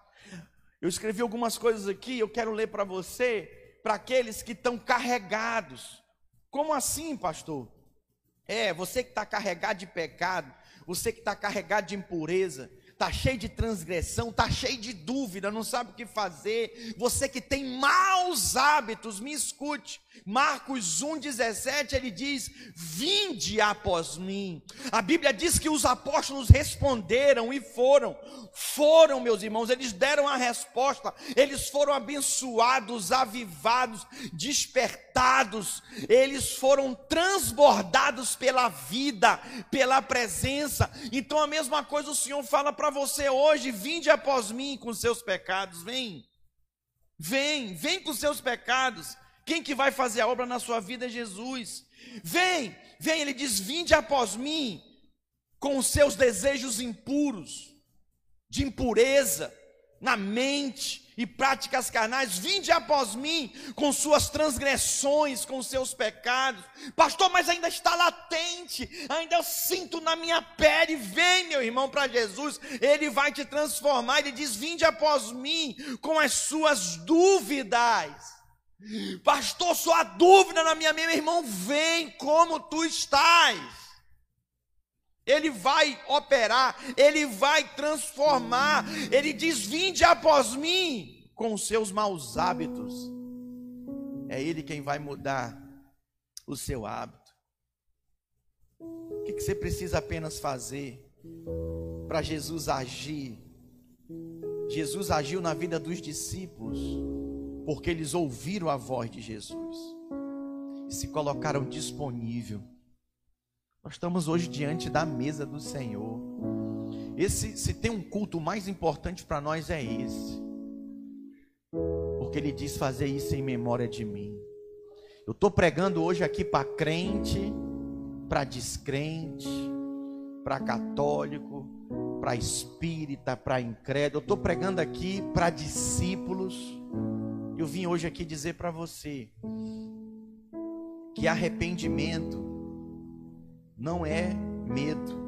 Speaker 1: Eu escrevi algumas coisas aqui, eu quero ler para você, para aqueles que estão carregados. Como assim, pastor? É, você que está carregado de pecado, você que está carregado de impureza, está cheio de transgressão, está cheio de dúvida, não sabe o que fazer. Você que tem maus hábitos, me escute. Marcos 1,17 ele diz: Vinde após mim. A Bíblia diz que os apóstolos responderam e foram. Foram, meus irmãos, eles deram a resposta, eles foram abençoados, avivados, despertados, eles foram transbordados pela vida, pela presença. Então a mesma coisa o Senhor fala para você hoje: vinde após mim com seus pecados, vem. Vem, vem com seus pecados. Quem que vai fazer a obra na sua vida é Jesus. Vem, vem, ele diz: Vinde após mim com os seus desejos impuros, de impureza na mente e práticas carnais, vinde após mim com suas transgressões, com seus pecados. Pastor, mas ainda está latente, ainda eu sinto na minha pele. Vem, meu irmão, para Jesus, ele vai te transformar. Ele diz: Vinde após mim com as suas dúvidas Pastor, sua dúvida na minha mente, meu irmão, vem como tu estás. Ele vai operar, ele vai transformar. Ele diz: Vinde após mim com os seus maus hábitos. É Ele quem vai mudar o seu hábito. O que você precisa apenas fazer para Jesus agir? Jesus agiu na vida dos discípulos porque eles ouviram a voz de Jesus e se colocaram disponível. Nós estamos hoje diante da mesa do Senhor. Esse, se tem um culto mais importante para nós é esse, porque Ele diz fazer isso em memória de mim. Eu estou pregando hoje aqui para crente, para descrente, para católico, para espírita, para incrédulo. Eu estou pregando aqui para discípulos. Eu vim hoje aqui dizer para você que arrependimento não é medo.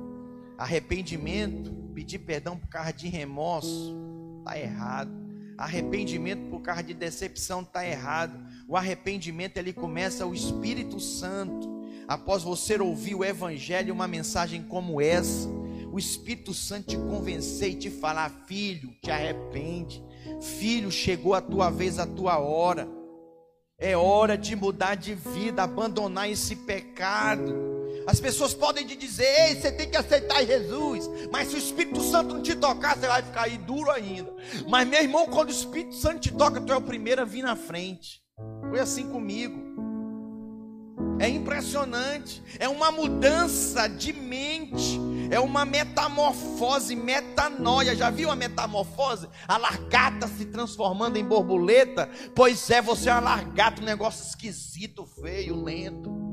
Speaker 1: Arrependimento, pedir perdão por causa de remorso, está errado. Arrependimento por causa de decepção está errado. O arrependimento ele começa o Espírito Santo. Após você ouvir o Evangelho, uma mensagem como essa, o Espírito Santo te convencer e te falar: filho, te arrepende. Filho, chegou a tua vez, a tua hora. É hora de mudar de vida, abandonar esse pecado. As pessoas podem te dizer, ei, você tem que aceitar Jesus. Mas se o Espírito Santo não te tocar, você vai ficar aí duro ainda. Mas meu irmão, quando o Espírito Santo te toca, tu é o primeiro a vir na frente. Foi assim comigo. É impressionante. É uma mudança de mente. É uma metamorfose, metanoia. Já viu a metamorfose? A largata se transformando em borboleta? Pois é, você é uma largata, um negócio esquisito, feio, lento.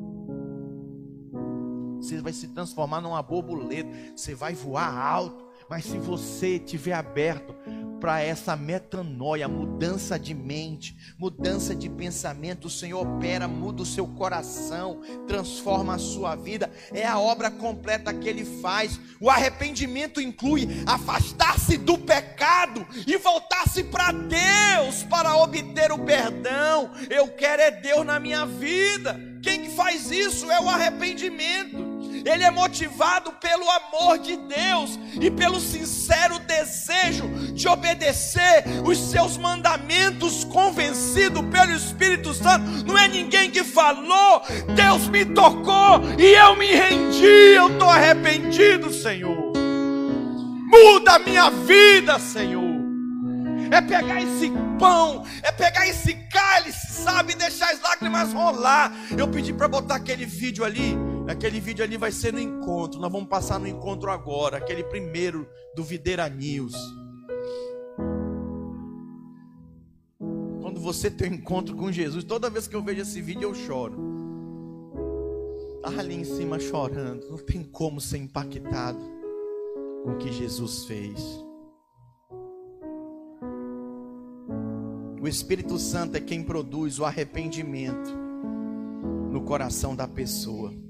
Speaker 1: Você vai se transformar numa borboleta. Você vai voar alto. Mas se você tiver aberto para essa metanoia, mudança de mente, mudança de pensamento, o Senhor opera, muda o seu coração, transforma a sua vida. É a obra completa que ele faz. O arrependimento inclui afastar-se do pecado e voltar-se para Deus para obter o perdão. Eu quero é Deus na minha vida. Quem que faz isso é o arrependimento ele é motivado pelo amor de Deus e pelo sincero desejo de obedecer os seus mandamentos, convencido pelo Espírito Santo. Não é ninguém que falou, Deus me tocou e eu me rendi, eu estou arrependido, Senhor. Muda a minha vida, Senhor. É pegar esse pão, é pegar esse cálice, sabe, deixar as lágrimas rolar. Eu pedi para botar aquele vídeo ali Aquele vídeo ali vai ser no encontro. Nós vamos passar no encontro agora. Aquele primeiro do Videira News. Quando você tem um encontro com Jesus, toda vez que eu vejo esse vídeo eu choro. Estava ali em cima chorando. Não tem como ser impactado com o que Jesus fez. O Espírito Santo é quem produz o arrependimento no coração da pessoa.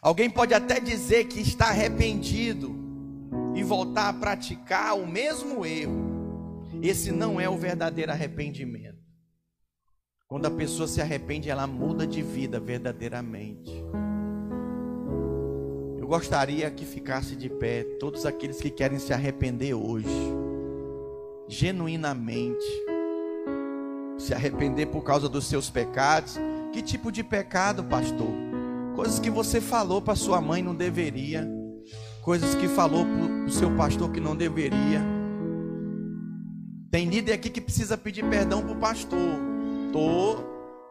Speaker 1: Alguém pode até dizer que está arrependido e voltar a praticar o mesmo erro. Esse não é o verdadeiro arrependimento. Quando a pessoa se arrepende, ela muda de vida verdadeiramente. Eu gostaria que ficasse de pé todos aqueles que querem se arrepender hoje, genuinamente. Se arrepender por causa dos seus pecados. Que tipo de pecado, pastor? Coisas que você falou para sua mãe não deveria. Coisas que falou para o seu pastor que não deveria. Tem líder aqui que precisa pedir perdão para o pastor. Tô,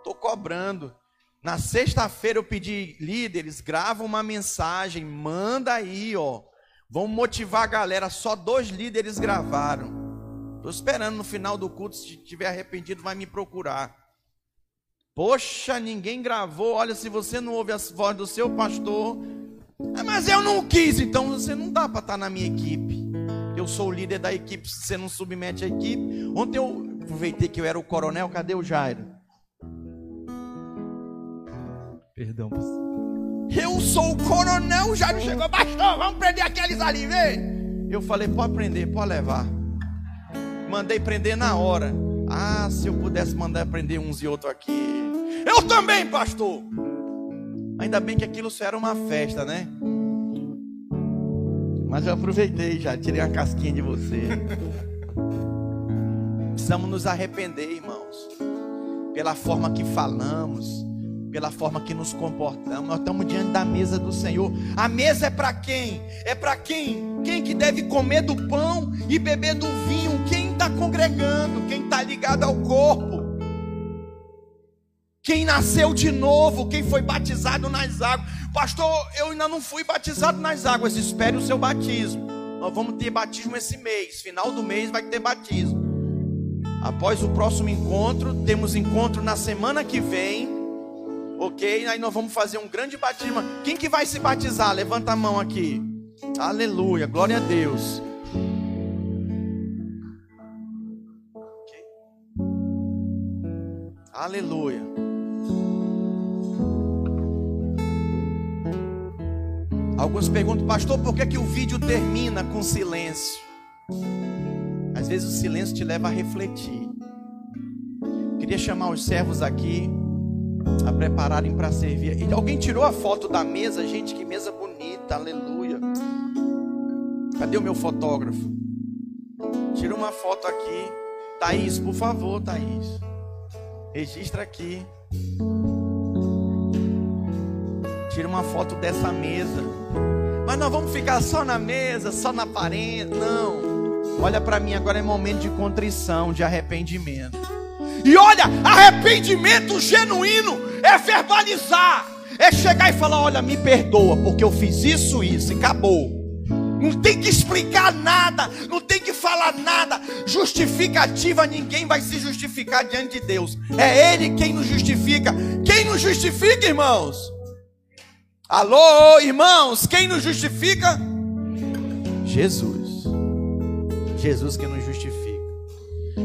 Speaker 1: tô cobrando. Na sexta-feira eu pedi líderes, grava uma mensagem, manda aí, ó. Vamos motivar a galera. Só dois líderes gravaram. Estou esperando no final do culto, se tiver arrependido, vai me procurar. Poxa, ninguém gravou. Olha, se você não ouve a voz do seu pastor, é, mas eu não quis, então você não dá para estar tá na minha equipe. Eu sou o líder da equipe, você não submete a equipe. Ontem eu aproveitei que eu era o coronel, cadê o Jairo? Perdão, Eu sou o coronel, o Jairo chegou, pastor, vamos prender aqueles ali, vem. Eu falei, pode prender, pode levar. Mandei prender na hora. Ah, se eu pudesse mandar prender uns e outros aqui. Eu também, pastor. Ainda bem que aquilo só era uma festa, né? Mas eu aproveitei já, tirei a casquinha de você. Precisamos nos arrepender, irmãos, pela forma que falamos, pela forma que nos comportamos. Nós estamos diante da mesa do Senhor. A mesa é para quem? É para quem? Quem que deve comer do pão e beber do vinho? Quem está congregando? Quem está ligado ao corpo? Quem nasceu de novo? Quem foi batizado nas águas? Pastor, eu ainda não fui batizado nas águas. Espere o seu batismo. Nós vamos ter batismo esse mês. Final do mês vai ter batismo. Após o próximo encontro, temos encontro na semana que vem Ok? Aí nós vamos fazer um grande batismo. Quem que vai se batizar? Levanta a mão aqui. Aleluia, glória a Deus. Aleluia. Alguns perguntam, pastor, por que, que o vídeo termina com silêncio? Às vezes o silêncio te leva a refletir. Queria chamar os servos aqui a prepararem para servir. E alguém tirou a foto da mesa, gente, que mesa bonita, aleluia. Cadê o meu fotógrafo? Tira uma foto aqui. Thaís, por favor, Thaís. Registra aqui. Tira uma foto dessa mesa. Mas nós vamos ficar só na mesa, só na parede. Não. Olha para mim, agora é momento de contrição, de arrependimento. E olha, arrependimento genuíno é verbalizar, é chegar e falar: olha, me perdoa, porque eu fiz isso, isso, e acabou. Não tem que explicar nada, não tem que falar nada. Justificativa, ninguém vai se justificar diante de Deus. É Ele quem nos justifica. Quem nos justifica, irmãos? Alô, irmãos, quem nos justifica? Jesus. Jesus que nos justifica.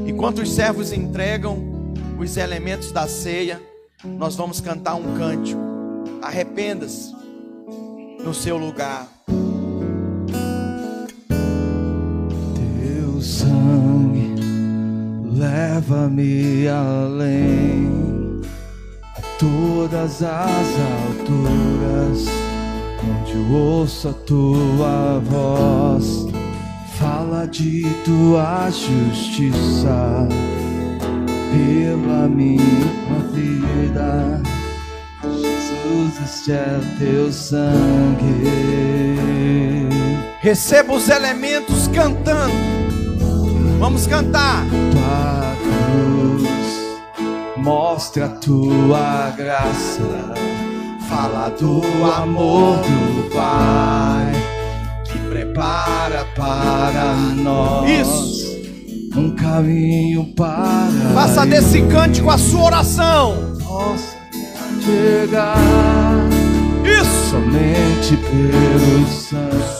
Speaker 1: Enquanto os servos entregam os elementos da ceia, nós vamos cantar um cântico. Arrependa-se no seu lugar.
Speaker 2: Leva-me além a todas as alturas, onde ouço a tua voz, fala de tua justiça pela minha vida. Jesus, este é teu sangue.
Speaker 1: Receba os elementos cantando. Vamos cantar.
Speaker 2: Tua cruz mostra a tua graça. Fala do amor do Pai que prepara para nós.
Speaker 1: Isso
Speaker 2: um caminho para
Speaker 1: faça desse cântico a sua oração
Speaker 2: possa chegar
Speaker 1: isso
Speaker 2: somente pelo sangue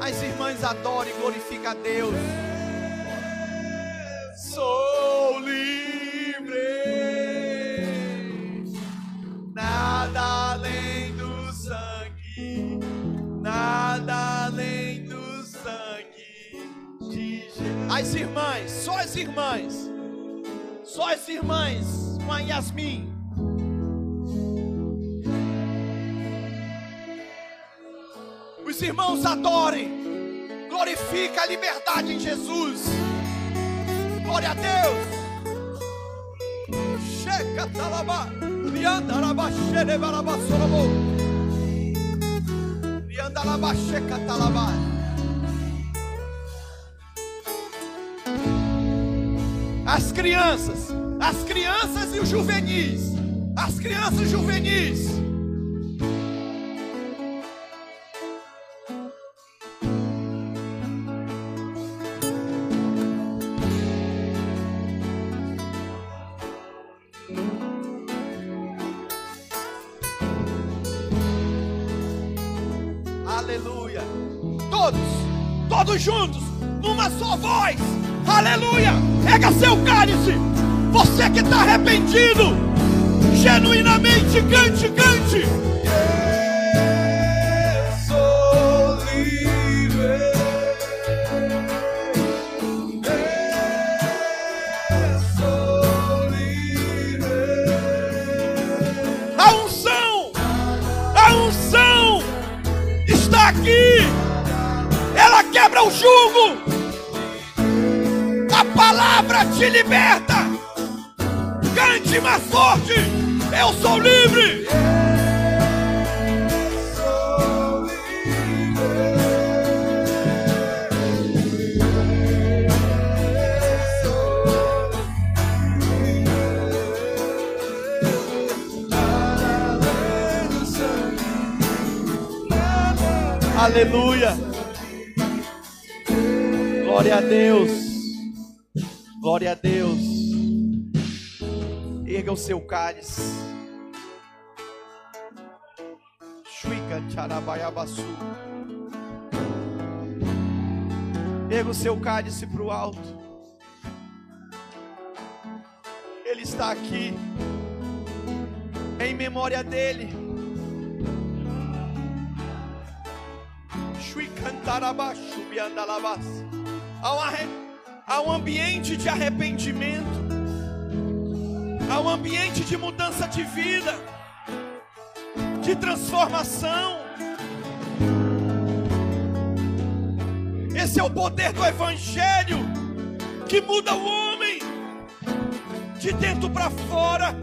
Speaker 1: As irmãs adoram e glorificam a Deus. Sou livre. Nada além do sangue. Nada além do sangue de Jesus. As irmãs, só as irmãs. Só as irmãs com a Yasmin. Os irmãos adorem. Glorifica a liberdade em Jesus. Glória a Deus. Talaba. As crianças, as crianças e os juvenis. As crianças juvenis. Todos juntos, numa só voz. Aleluia. Pega seu cálice. Você que está arrependido, genuinamente cante, cante. O jugo. A palavra te liberta. Cante mais forte. Eu sou livre. Aleluia. Glória a Deus. Glória a Deus. Erga o seu cálice. Shuika. Erga o seu cálice para o alto. Ele está aqui. Em memória dele. Shui cantarabaxu biandalabas. Há um ambiente de arrependimento. Um ambiente de mudança de vida. De transformação. Esse é o poder do Evangelho que muda o homem de dentro para fora.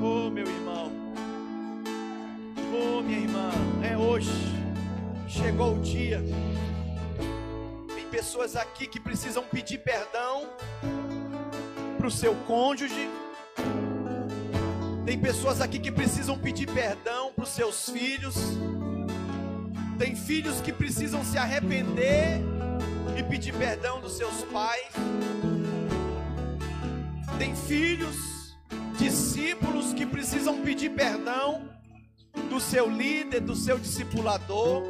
Speaker 1: Oh, meu irmão. Oh, minha irmã. É hoje. Chegou o dia. Tem pessoas aqui que precisam pedir perdão para o seu cônjuge. Tem pessoas aqui que precisam pedir perdão para os seus filhos. Tem filhos que precisam se arrepender e pedir perdão dos seus pais. Tem filhos, discípulos que precisam pedir perdão do seu líder, do seu discipulador,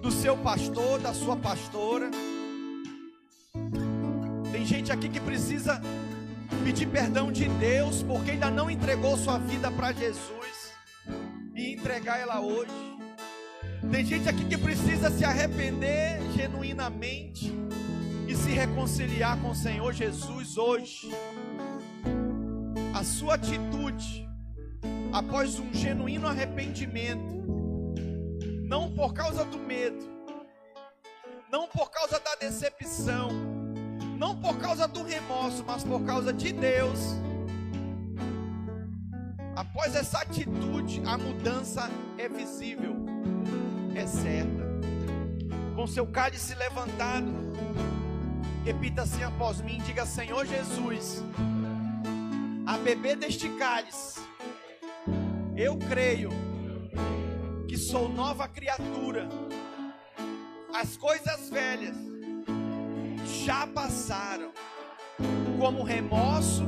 Speaker 1: do seu pastor, da sua pastora. Tem gente aqui que precisa pedir perdão de Deus porque ainda não entregou sua vida para Jesus e entregar ela hoje. Tem gente aqui que precisa se arrepender genuinamente e se reconciliar com o Senhor Jesus hoje. A sua atitude após um genuíno arrependimento, não por causa do medo, não por causa da decepção, não por causa do remorso, mas por causa de Deus. Após essa atitude, a mudança é visível, é certa. Com seu cálice levantado, repita assim após mim: diga, Senhor Jesus, a beber deste cálice, eu creio que sou nova criatura, as coisas velhas já passaram, como remorso,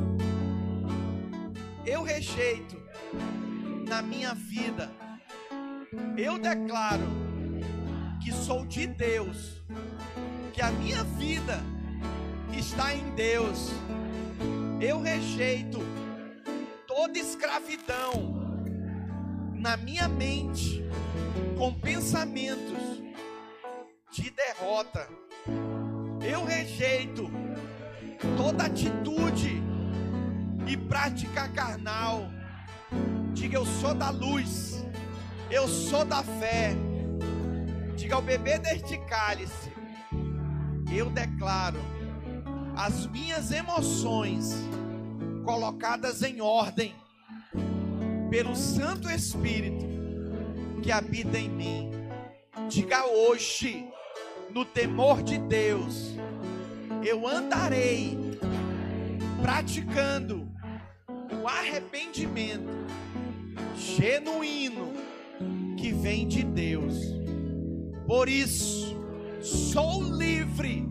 Speaker 1: eu rejeito na minha vida. Eu declaro que sou de Deus, que a minha vida está em Deus. Eu rejeito toda escravidão na minha mente com pensamentos de derrota. Eu rejeito toda atitude e prática carnal. Diga eu sou da luz, eu sou da fé. Diga ao bebê deste cálice, eu declaro as minhas emoções colocadas em ordem pelo Santo Espírito que habita em mim. Diga hoje, no temor de Deus, eu andarei praticando o arrependimento genuíno que vem de Deus. Por isso, sou livre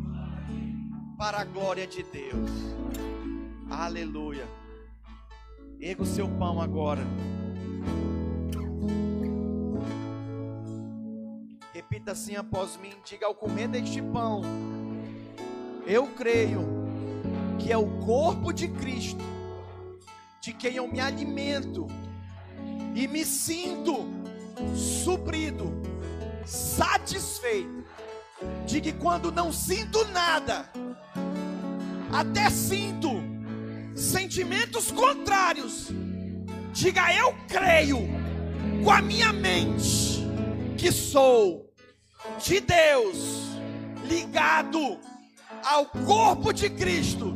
Speaker 1: para a glória de Deus. Aleluia. Erga o seu pão agora. Repita assim após mim: diga ao comer deste pão, eu creio que é o corpo de Cristo, de quem eu me alimento e me sinto suprido, satisfeito. De que quando não sinto nada, até sinto sentimentos contrários, diga eu creio com a minha mente que sou de Deus, ligado ao corpo de Cristo.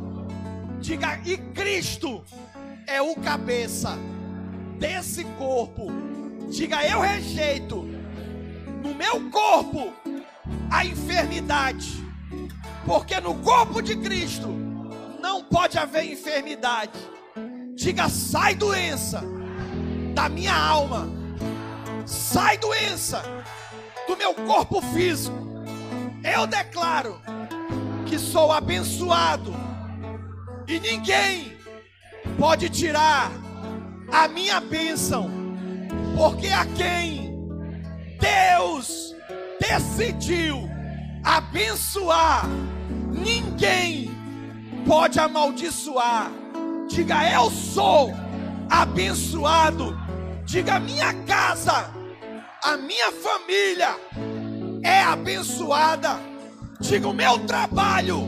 Speaker 1: Diga, e Cristo é o cabeça desse corpo. Diga, eu rejeito no meu corpo a enfermidade, porque no corpo de Cristo não pode haver enfermidade. Diga, sai doença da minha alma, sai doença do meu corpo físico. Eu declaro que sou abençoado e ninguém pode tirar a minha bênção, porque a quem Deus decidiu abençoar, ninguém pode amaldiçoar. Diga, eu sou abençoado. Diga, minha casa, a minha família é abençoada. Diga, o meu trabalho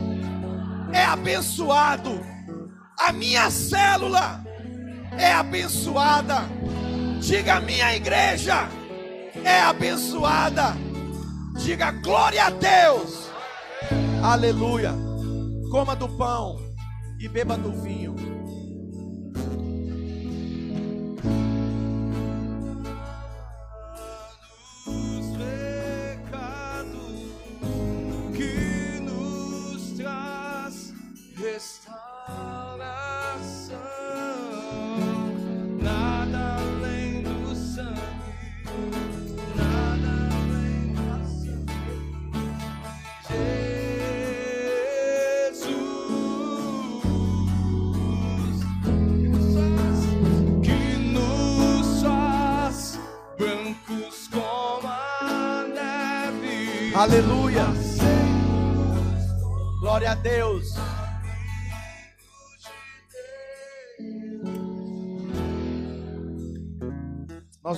Speaker 1: é abençoado. A minha célula é abençoada. Diga, minha igreja é abençoada. Diga glória a Deus. Aleluia. Coma do pão e beba do vinho.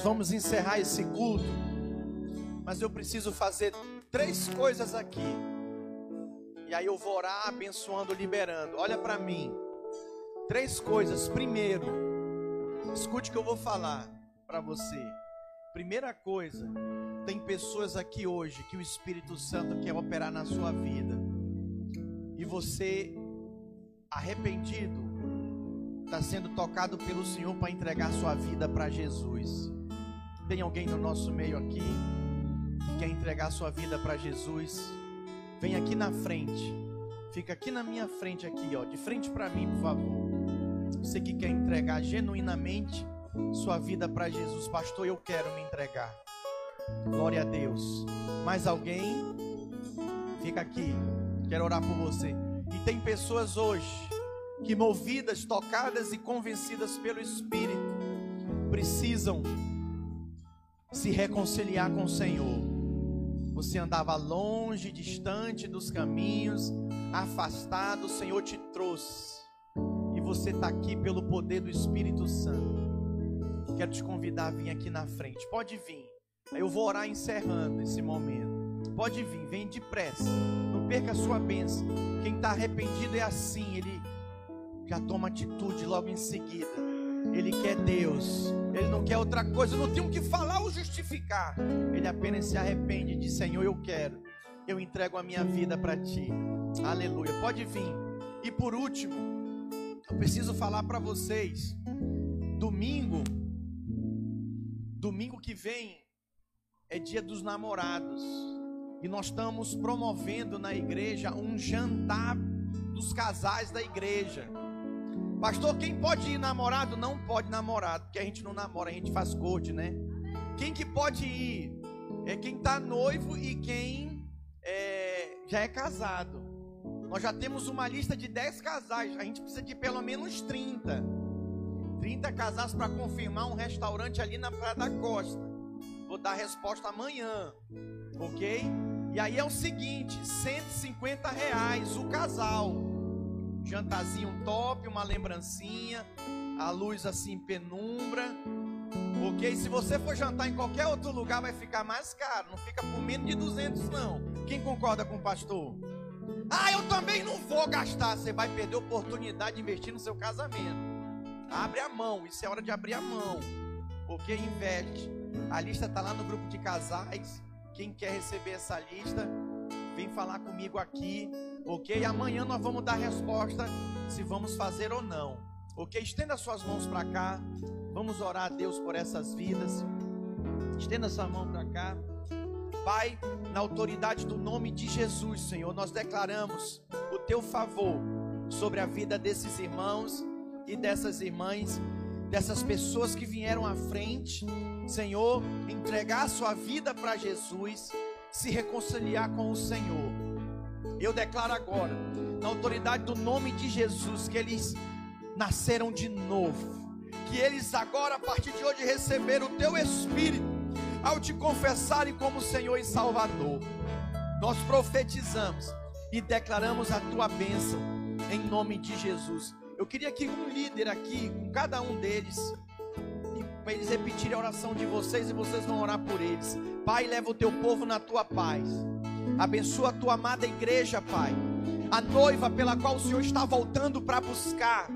Speaker 1: Vamos encerrar esse culto, mas eu preciso fazer três coisas aqui. E aí eu vou orar abençoando, liberando. Olha para mim. Três coisas. Primeiro, escute o que eu vou falar para você. Primeira coisa, tem pessoas aqui hoje que o Espírito Santo quer operar na sua vida. E você arrependido está sendo tocado pelo Senhor para entregar sua vida para Jesus. Tem alguém no nosso meio aqui que quer entregar sua vida para Jesus? Vem aqui na frente. Fica aqui na minha frente aqui, ó, de frente para mim, por favor. Você que quer entregar genuinamente sua vida para Jesus, pastor, eu quero me entregar. Glória a Deus. Mais alguém? Fica aqui. Quero orar por você. E tem pessoas hoje que movidas, tocadas e convencidas pelo Espírito precisam se reconciliar com o Senhor. Você andava longe, distante dos caminhos, afastado, o Senhor te trouxe. E você está aqui pelo poder do Espírito Santo. Quero te convidar a vir aqui na frente. Pode vir. Eu vou orar encerrando esse momento. Pode vir, vem depressa. Não perca a sua bênção. Quem está arrependido é assim, ele já toma atitude logo em seguida. Ele quer Deus, ele não quer outra coisa, não tem o que falar ou justificar. Ele apenas se arrepende de Senhor, eu quero, eu entrego a minha vida para ti. Aleluia. Pode vir. E por último, eu preciso falar para vocês. Domingo, domingo que vem é dia dos namorados. E nós estamos promovendo na igreja um jantar dos casais da igreja. Pastor, quem pode ir namorado? Não pode namorado, porque a gente não namora, a gente faz corte, né? Quem que pode ir? É quem está noivo e quem é, já é casado. Nós já temos uma lista de 10 casais, a gente precisa de pelo menos 30. 30 casais para confirmar um restaurante ali na Praia da Costa. Vou dar a resposta amanhã, ok? E aí é o seguinte: 150 reais o casal jantarzinho top, uma lembrancinha, a luz assim penumbra. Ok? Se você for jantar em qualquer outro lugar, vai ficar mais caro. Não fica por menos de 200, não. Quem concorda com o pastor? Ah, eu também não vou gastar. Você vai perder a oportunidade de investir no seu casamento. Abre a mão. Isso é hora de abrir a mão. Ok? Investe. A lista está lá no grupo de casais. Quem quer receber essa lista, vem falar comigo aqui. Ok? Amanhã nós vamos dar resposta se vamos fazer ou não. Ok? Estenda suas mãos para cá. Vamos orar a Deus por essas vidas. Estenda sua mão para cá. Pai, na autoridade do nome de Jesus, Senhor, nós declaramos o teu favor sobre a vida desses irmãos e dessas irmãs, dessas pessoas que vieram à frente, Senhor, entregar a sua vida para Jesus, se reconciliar com o Senhor. Eu declaro agora, na autoridade do nome de Jesus, que eles nasceram de novo. Que eles agora, a partir de hoje, receberam o teu Espírito, ao te confessarem como Senhor e Salvador. Nós profetizamos e declaramos a tua bênção, em nome de Jesus. Eu queria que um líder aqui, com cada um deles, para eles repetirem a oração de vocês e vocês vão orar por eles. Pai, leva o teu povo na tua paz. Abençoa a tua amada igreja, Pai. A noiva pela qual o Senhor está voltando para buscar.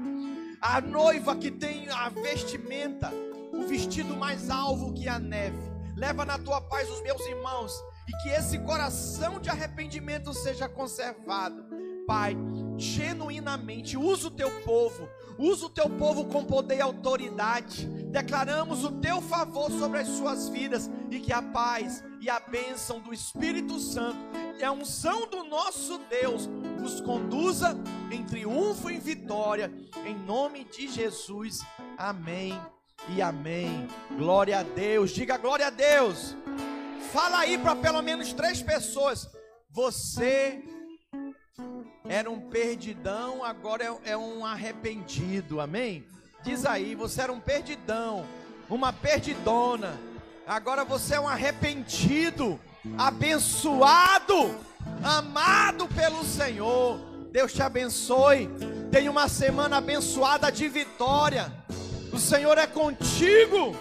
Speaker 1: A noiva que tem a vestimenta, o vestido mais alvo que a neve. Leva na tua paz os meus irmãos e que esse coração de arrependimento seja conservado. Pai, genuinamente, usa o teu povo, usa o teu povo com poder e autoridade. Declaramos o teu favor sobre as suas vidas e que a paz e a bênção do Espírito Santo e a unção do nosso Deus nos conduza em triunfo e vitória, em nome de Jesus. Amém e amém. Glória a Deus. Diga glória a Deus. Fala aí para pelo menos três pessoas. Você era um perdidão, agora é, é um arrependido. Amém? Diz aí, você era um perdidão, uma perdidona Agora você é um arrependido, abençoado, amado pelo Senhor. Deus te abençoe. Tenha uma semana abençoada de vitória. O Senhor é contigo.